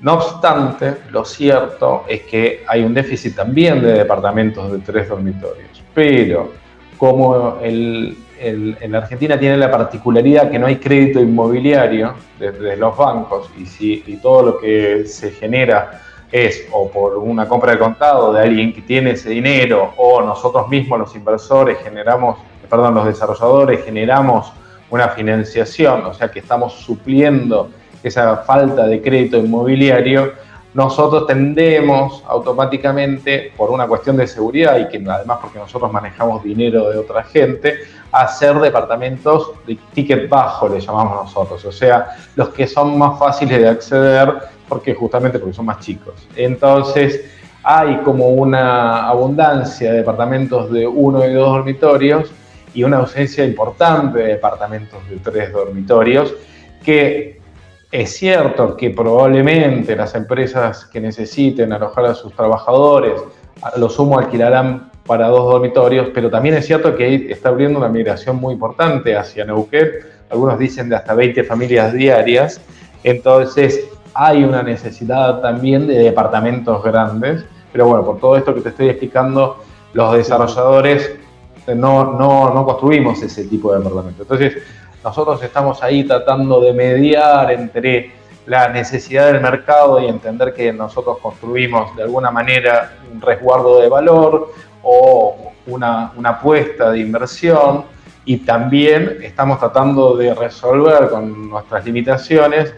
I: No obstante, lo cierto es que hay un déficit también de departamentos de tres dormitorios, pero como el, en Argentina tiene la particularidad que no hay crédito inmobiliario desde los bancos y, si, y todo lo que se genera es o por una compra de contado de alguien que tiene ese dinero o nosotros mismos los inversores generamos, perdón, los desarrolladores generamos una financiación, o sea que estamos supliendo esa falta de crédito inmobiliario, nosotros tendemos automáticamente, por una cuestión de seguridad y que además porque nosotros manejamos dinero de otra gente, a hacer departamentos de ticket bajo, le llamamos nosotros, o sea, los que son más fáciles de acceder porque justamente porque son más chicos. Entonces, hay como una abundancia de departamentos de uno y dos dormitorios y una ausencia importante de departamentos de tres dormitorios que es cierto que probablemente las empresas que necesiten alojar a sus trabajadores, lo sumo alquilarán para dos dormitorios, pero también es cierto que está abriendo una migración muy importante hacia Neuquén, algunos dicen de hasta 20 familias diarias, entonces hay una necesidad también de departamentos grandes, pero bueno, por todo esto que te estoy explicando, los desarrolladores no, no, no construimos ese tipo de departamentos. Entonces, nosotros estamos ahí tratando de mediar entre la necesidad del mercado y entender que nosotros construimos de alguna manera un resguardo de valor o una, apuesta de inversión y también estamos tratando de resolver con nuestras limitaciones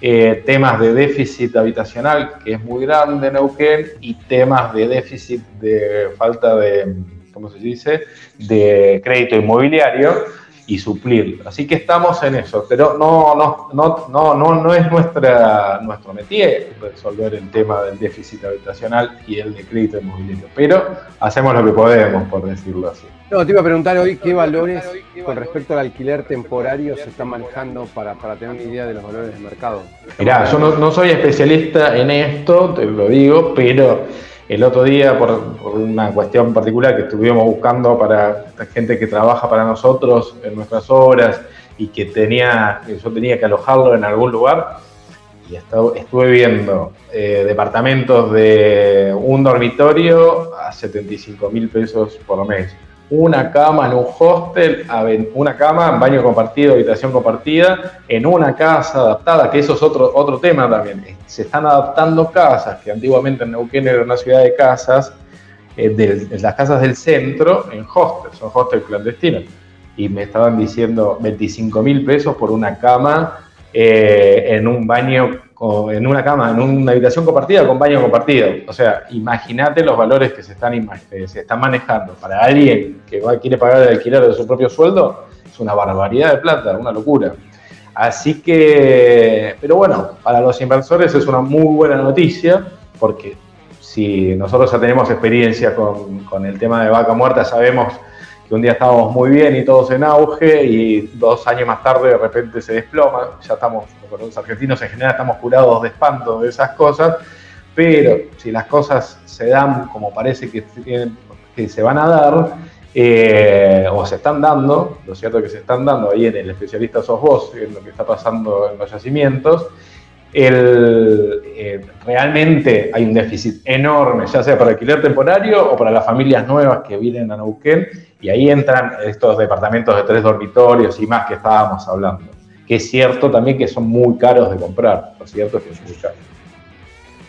I: eh, temas de déficit habitacional, que es muy grande en Neuquén, y temas de déficit de falta de, ¿cómo se dice?, de crédito inmobiliario y suplir. Así que estamos en eso, pero no, no, no, no, no, no es nuestra, nuestro métier resolver el tema del déficit habitacional y el de crédito inmobiliario, pero hacemos lo que podemos, por decirlo así.
D: No, te iba a preguntar hoy qué valores con respecto al alquiler temporario se están manejando para, para tener una idea de los valores del mercado.
I: Mirá, yo no, no soy especialista en esto, te lo digo, pero el otro día, por, una cuestión particular que estuvimos buscando para gente que trabaja para nosotros en nuestras obras y que tenía, yo tenía que alojarlo en algún lugar, y estuve viendo eh, departamentos de un dormitorio a 75 mil pesos por mes una cama en un hostel, una cama baño compartido, habitación compartida, en una casa adaptada, que eso es otro, otro tema también. Se están adaptando casas, que antiguamente en Neuquén era una ciudad de casas, eh, de, las casas del centro, en hostels, son hostels clandestinos. Y me estaban diciendo 25 mil pesos por una cama eh, en un baño en una cama, en una habitación compartida con baño compartido. O sea, imagínate los valores que se están, se están manejando para alguien que quiere pagar el alquiler de su propio sueldo, es una barbaridad de plata, una locura. Así que, pero bueno, para los inversores es una muy buena noticia porque si nosotros ya tenemos experiencia con, con el tema de vaca muerta, sabemos que un día estábamos muy bien y todos en auge y dos años más tarde de repente se desploma. Ya estamos, los argentinos en general estamos curados de espanto de esas cosas, pero si las cosas se dan como parece que, se van a dar, eh, o se están dando, lo cierto es que se están dando, ahí en el especialista sos vos, en lo que está pasando en los yacimientos, eh, realmente hay un déficit enorme, ya sea para alquiler temporario o para las familias nuevas que vienen a Neuquén Y ahí entran estos departamentos de tres dormitorios y más que estábamos hablando. Que es cierto también que son muy caros de comprar, lo cierto es que son muy caros.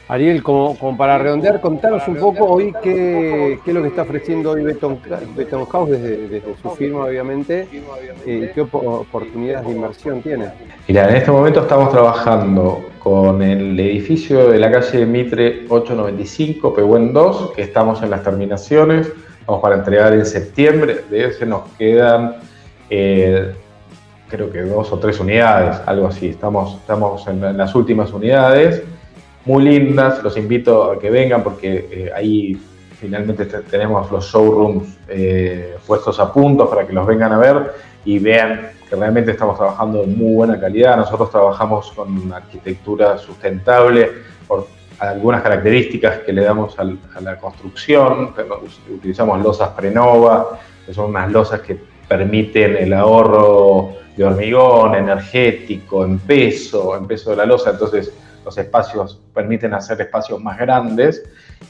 D: Ariel, como, para redondear, contanos un poco hoy qué, es lo que está ofreciendo hoy Beton, House desde, su firma, obviamente, y eh, qué oportunidades de inversión tiene.
I: Mira, en este momento estamos trabajando con el edificio de la calle Mitre 895, Pehuen 2, que estamos en las terminaciones, vamos para entregar en septiembre, de ese nos quedan... Eh, creo que dos o tres unidades, algo así. Estamos, estamos en las últimas unidades muy lindas, los invito a que vengan porque eh, ahí finalmente tenemos los showrooms eh, puestos a punto para que los vengan a ver y vean que realmente estamos trabajando en muy buena calidad. Nosotros trabajamos con arquitectura sustentable algunas características que le damos a la construcción. Utilizamos losas Prenova, que son unas losas que permiten el ahorro de hormigón energético, en peso, en peso de la losa. Entonces, los espacios permiten hacer espacios más grandes,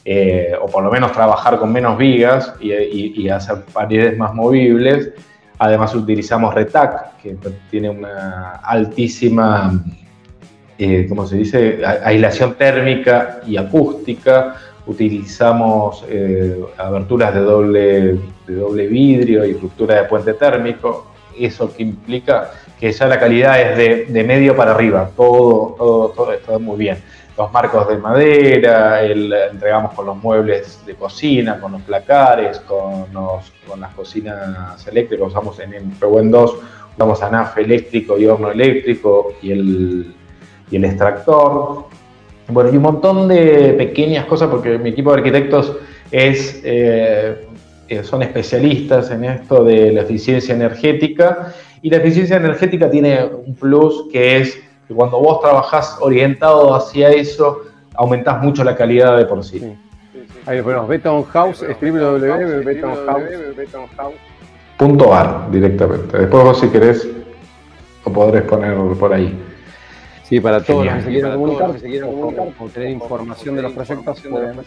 I: eh, o por lo menos trabajar con menos vigas y, hacer paredes más movibles. Además utilizamos RETAC, que tiene una altísima, eh, ¿cómo se dice?, aislación térmica y acústica. Utilizamos eh, aberturas de doble, de doble vidrio y ruptura de puente térmico. Eso que implica que ya la calidad es de, medio para arriba, todo, todo, todo está muy bien. Los marcos de madera, el, entregamos con los muebles de cocina, con los placares, con, con las cocinas eléctricas, usamos en, en 2, usamos ANAF eléctrico y horno eléctrico y el, y el extractor. Bueno, y un montón de pequeñas cosas, porque mi equipo de arquitectos es, eh, eh, son especialistas en esto de la eficiencia energética y la eficiencia energética tiene un plus que es que cuando vos trabajás orientado hacia eso, aumentás mucho la calidad de por sí.
D: Ahí ponemos Beton House,
I: www.betonhouse.ar directamente. Después vos si querés lo podrés poner por ahí.
D: Sí, para todos los que se quieran comunicar, o, tener información de los proyectos, pueden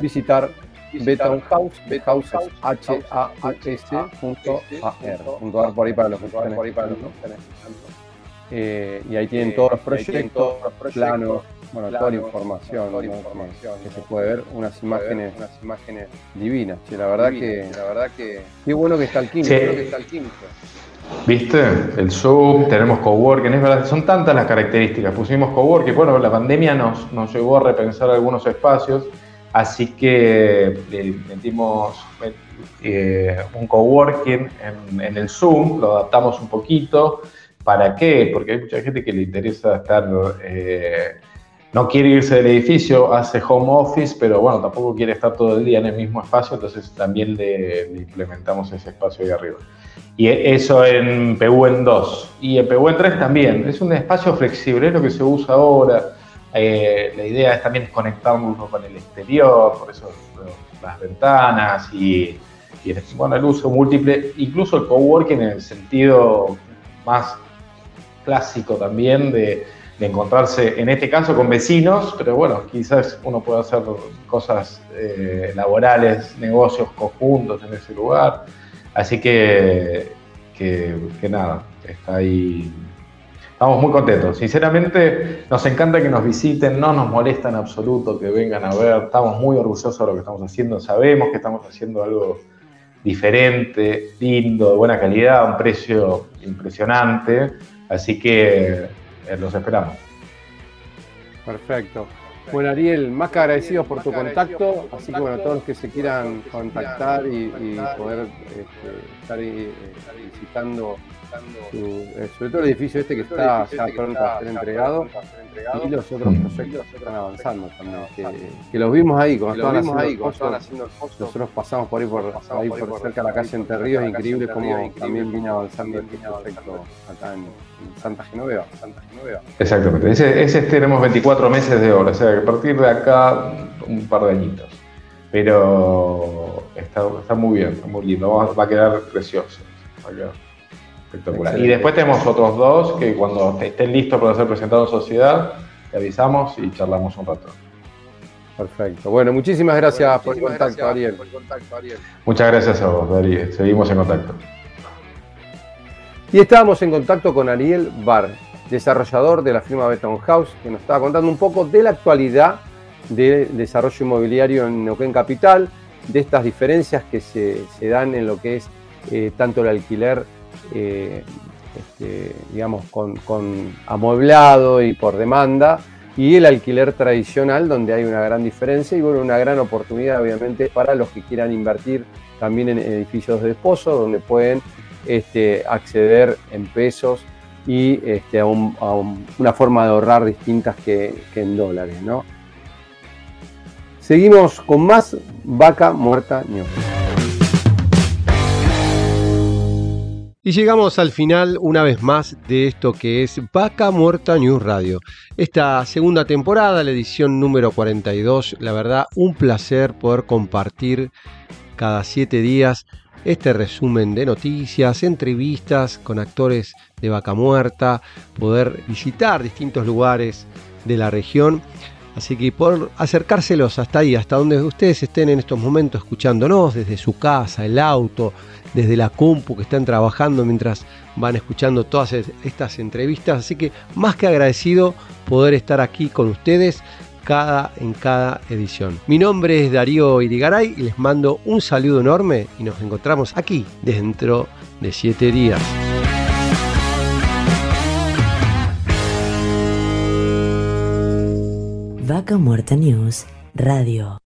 D: visitar Beton House, House H A S punto A R, por ahí para los que están por ahí para los eh, y ahí tienen todos los proyectos, planos, bueno, toda la información, que se puede ver, unas imágenes, unas imágenes divinas. Sí, la verdad que, la verdad que, qué bueno que está el químico, que está el químico.
I: ¿Viste? El Zoom, tenemos coworking, es verdad, son tantas las características. Pusimos coworking, bueno, la pandemia nos, nos llevó a repensar algunos espacios Así que le metimos eh, un coworking en, el Zoom, lo adaptamos un poquito. ¿Para qué? Porque hay mucha gente que le interesa estar, eh, no quiere irse del edificio, hace home office, pero bueno, tampoco quiere estar todo el día en el mismo espacio, entonces también le, implementamos ese espacio ahí arriba. Y eso en PU 2. Y en PU 3 también. Es un espacio flexible, es lo que se usa ahora eh, la idea es también conectarnos con el exterior, por eso las ventanas y, bueno, el uso múltiple, incluso el coworking en el sentido más clásico también de, encontrarse, en este caso con vecinos, pero bueno, quizás uno puede hacer cosas eh, laborales, negocios conjuntos en ese lugar. Así que, que nada, está ahí Estamos muy contentos. Sinceramente, nos encanta que nos visiten, no nos molesta en absoluto que vengan a ver. Estamos muy orgullosos de lo que estamos haciendo. Sabemos que estamos haciendo algo diferente, lindo, de buena calidad, a un precio impresionante. Así que eh, los esperamos.
D: Perfecto. Bueno, Ariel, más que agradecidos por tu contacto, así que bueno, todos los que se quieran contactar y, poder este, estar eh, visitando eh, sobre todo el edificio este que está ya pronto a ser entregado y los otros proyectos que están avanzando también, que, los vimos ahí, cuando estaban haciendo el nosotros pasamos por ahí por, ahí por cerca de la calle Entre Ríos, increíble como también vino avanzando el proyecto acá en, Santa Genoveva. Santa Genoveva.
I: Exactamente, ese, ese tenemos 24 meses de obra, o sea que a partir de acá un par de añitos. Pero está, está muy bien, está muy lindo, va, va a quedar precioso. Va a quedar. Espectacular. Y después tenemos otros dos que cuando estén listos para ser presentados en sociedad, te avisamos y charlamos un rato.
D: Perfecto. Bueno, muchísimas gracias, por, el contacto, Ariel.
I: Muchas gracias a vos, Darío. Seguimos en contacto.
D: Y estábamos en contacto con Ariel Bar, desarrollador de la firma Beton House, que nos estaba contando un poco de la actualidad del desarrollo inmobiliario en Neuquén Capital, de estas diferencias que se, dan en lo que es eh, tanto el alquiler, eh, este, digamos, con, amueblado y por demanda, y el alquiler tradicional, donde hay una gran diferencia y bueno, una gran oportunidad obviamente para los que quieran invertir también en edificios de desposo, donde pueden este, acceder en pesos y este, a, una forma de ahorrar distintas que, que en dólares. ¿no? Seguimos con más Vaca Muerta News. Y llegamos al final una vez más de esto que es Vaca Muerta News Radio. Esta segunda temporada, la edición número 42, la verdad un placer poder compartir cada siete días este resumen de noticias, entrevistas con actores de Vaca Muerta, poder visitar distintos lugares de la región. Así que por acercárselos hasta ahí, hasta donde ustedes estén en estos momentos escuchándonos, desde su casa, el auto, desde la compu que están trabajando mientras van escuchando todas estas entrevistas. Así que más que agradecido poder estar aquí con ustedes cada, en cada edición. Mi nombre es Darío Irigaray y les mando un saludo enorme y nos encontramos aquí dentro de siete días.
B: Vaca Muerta News Radio.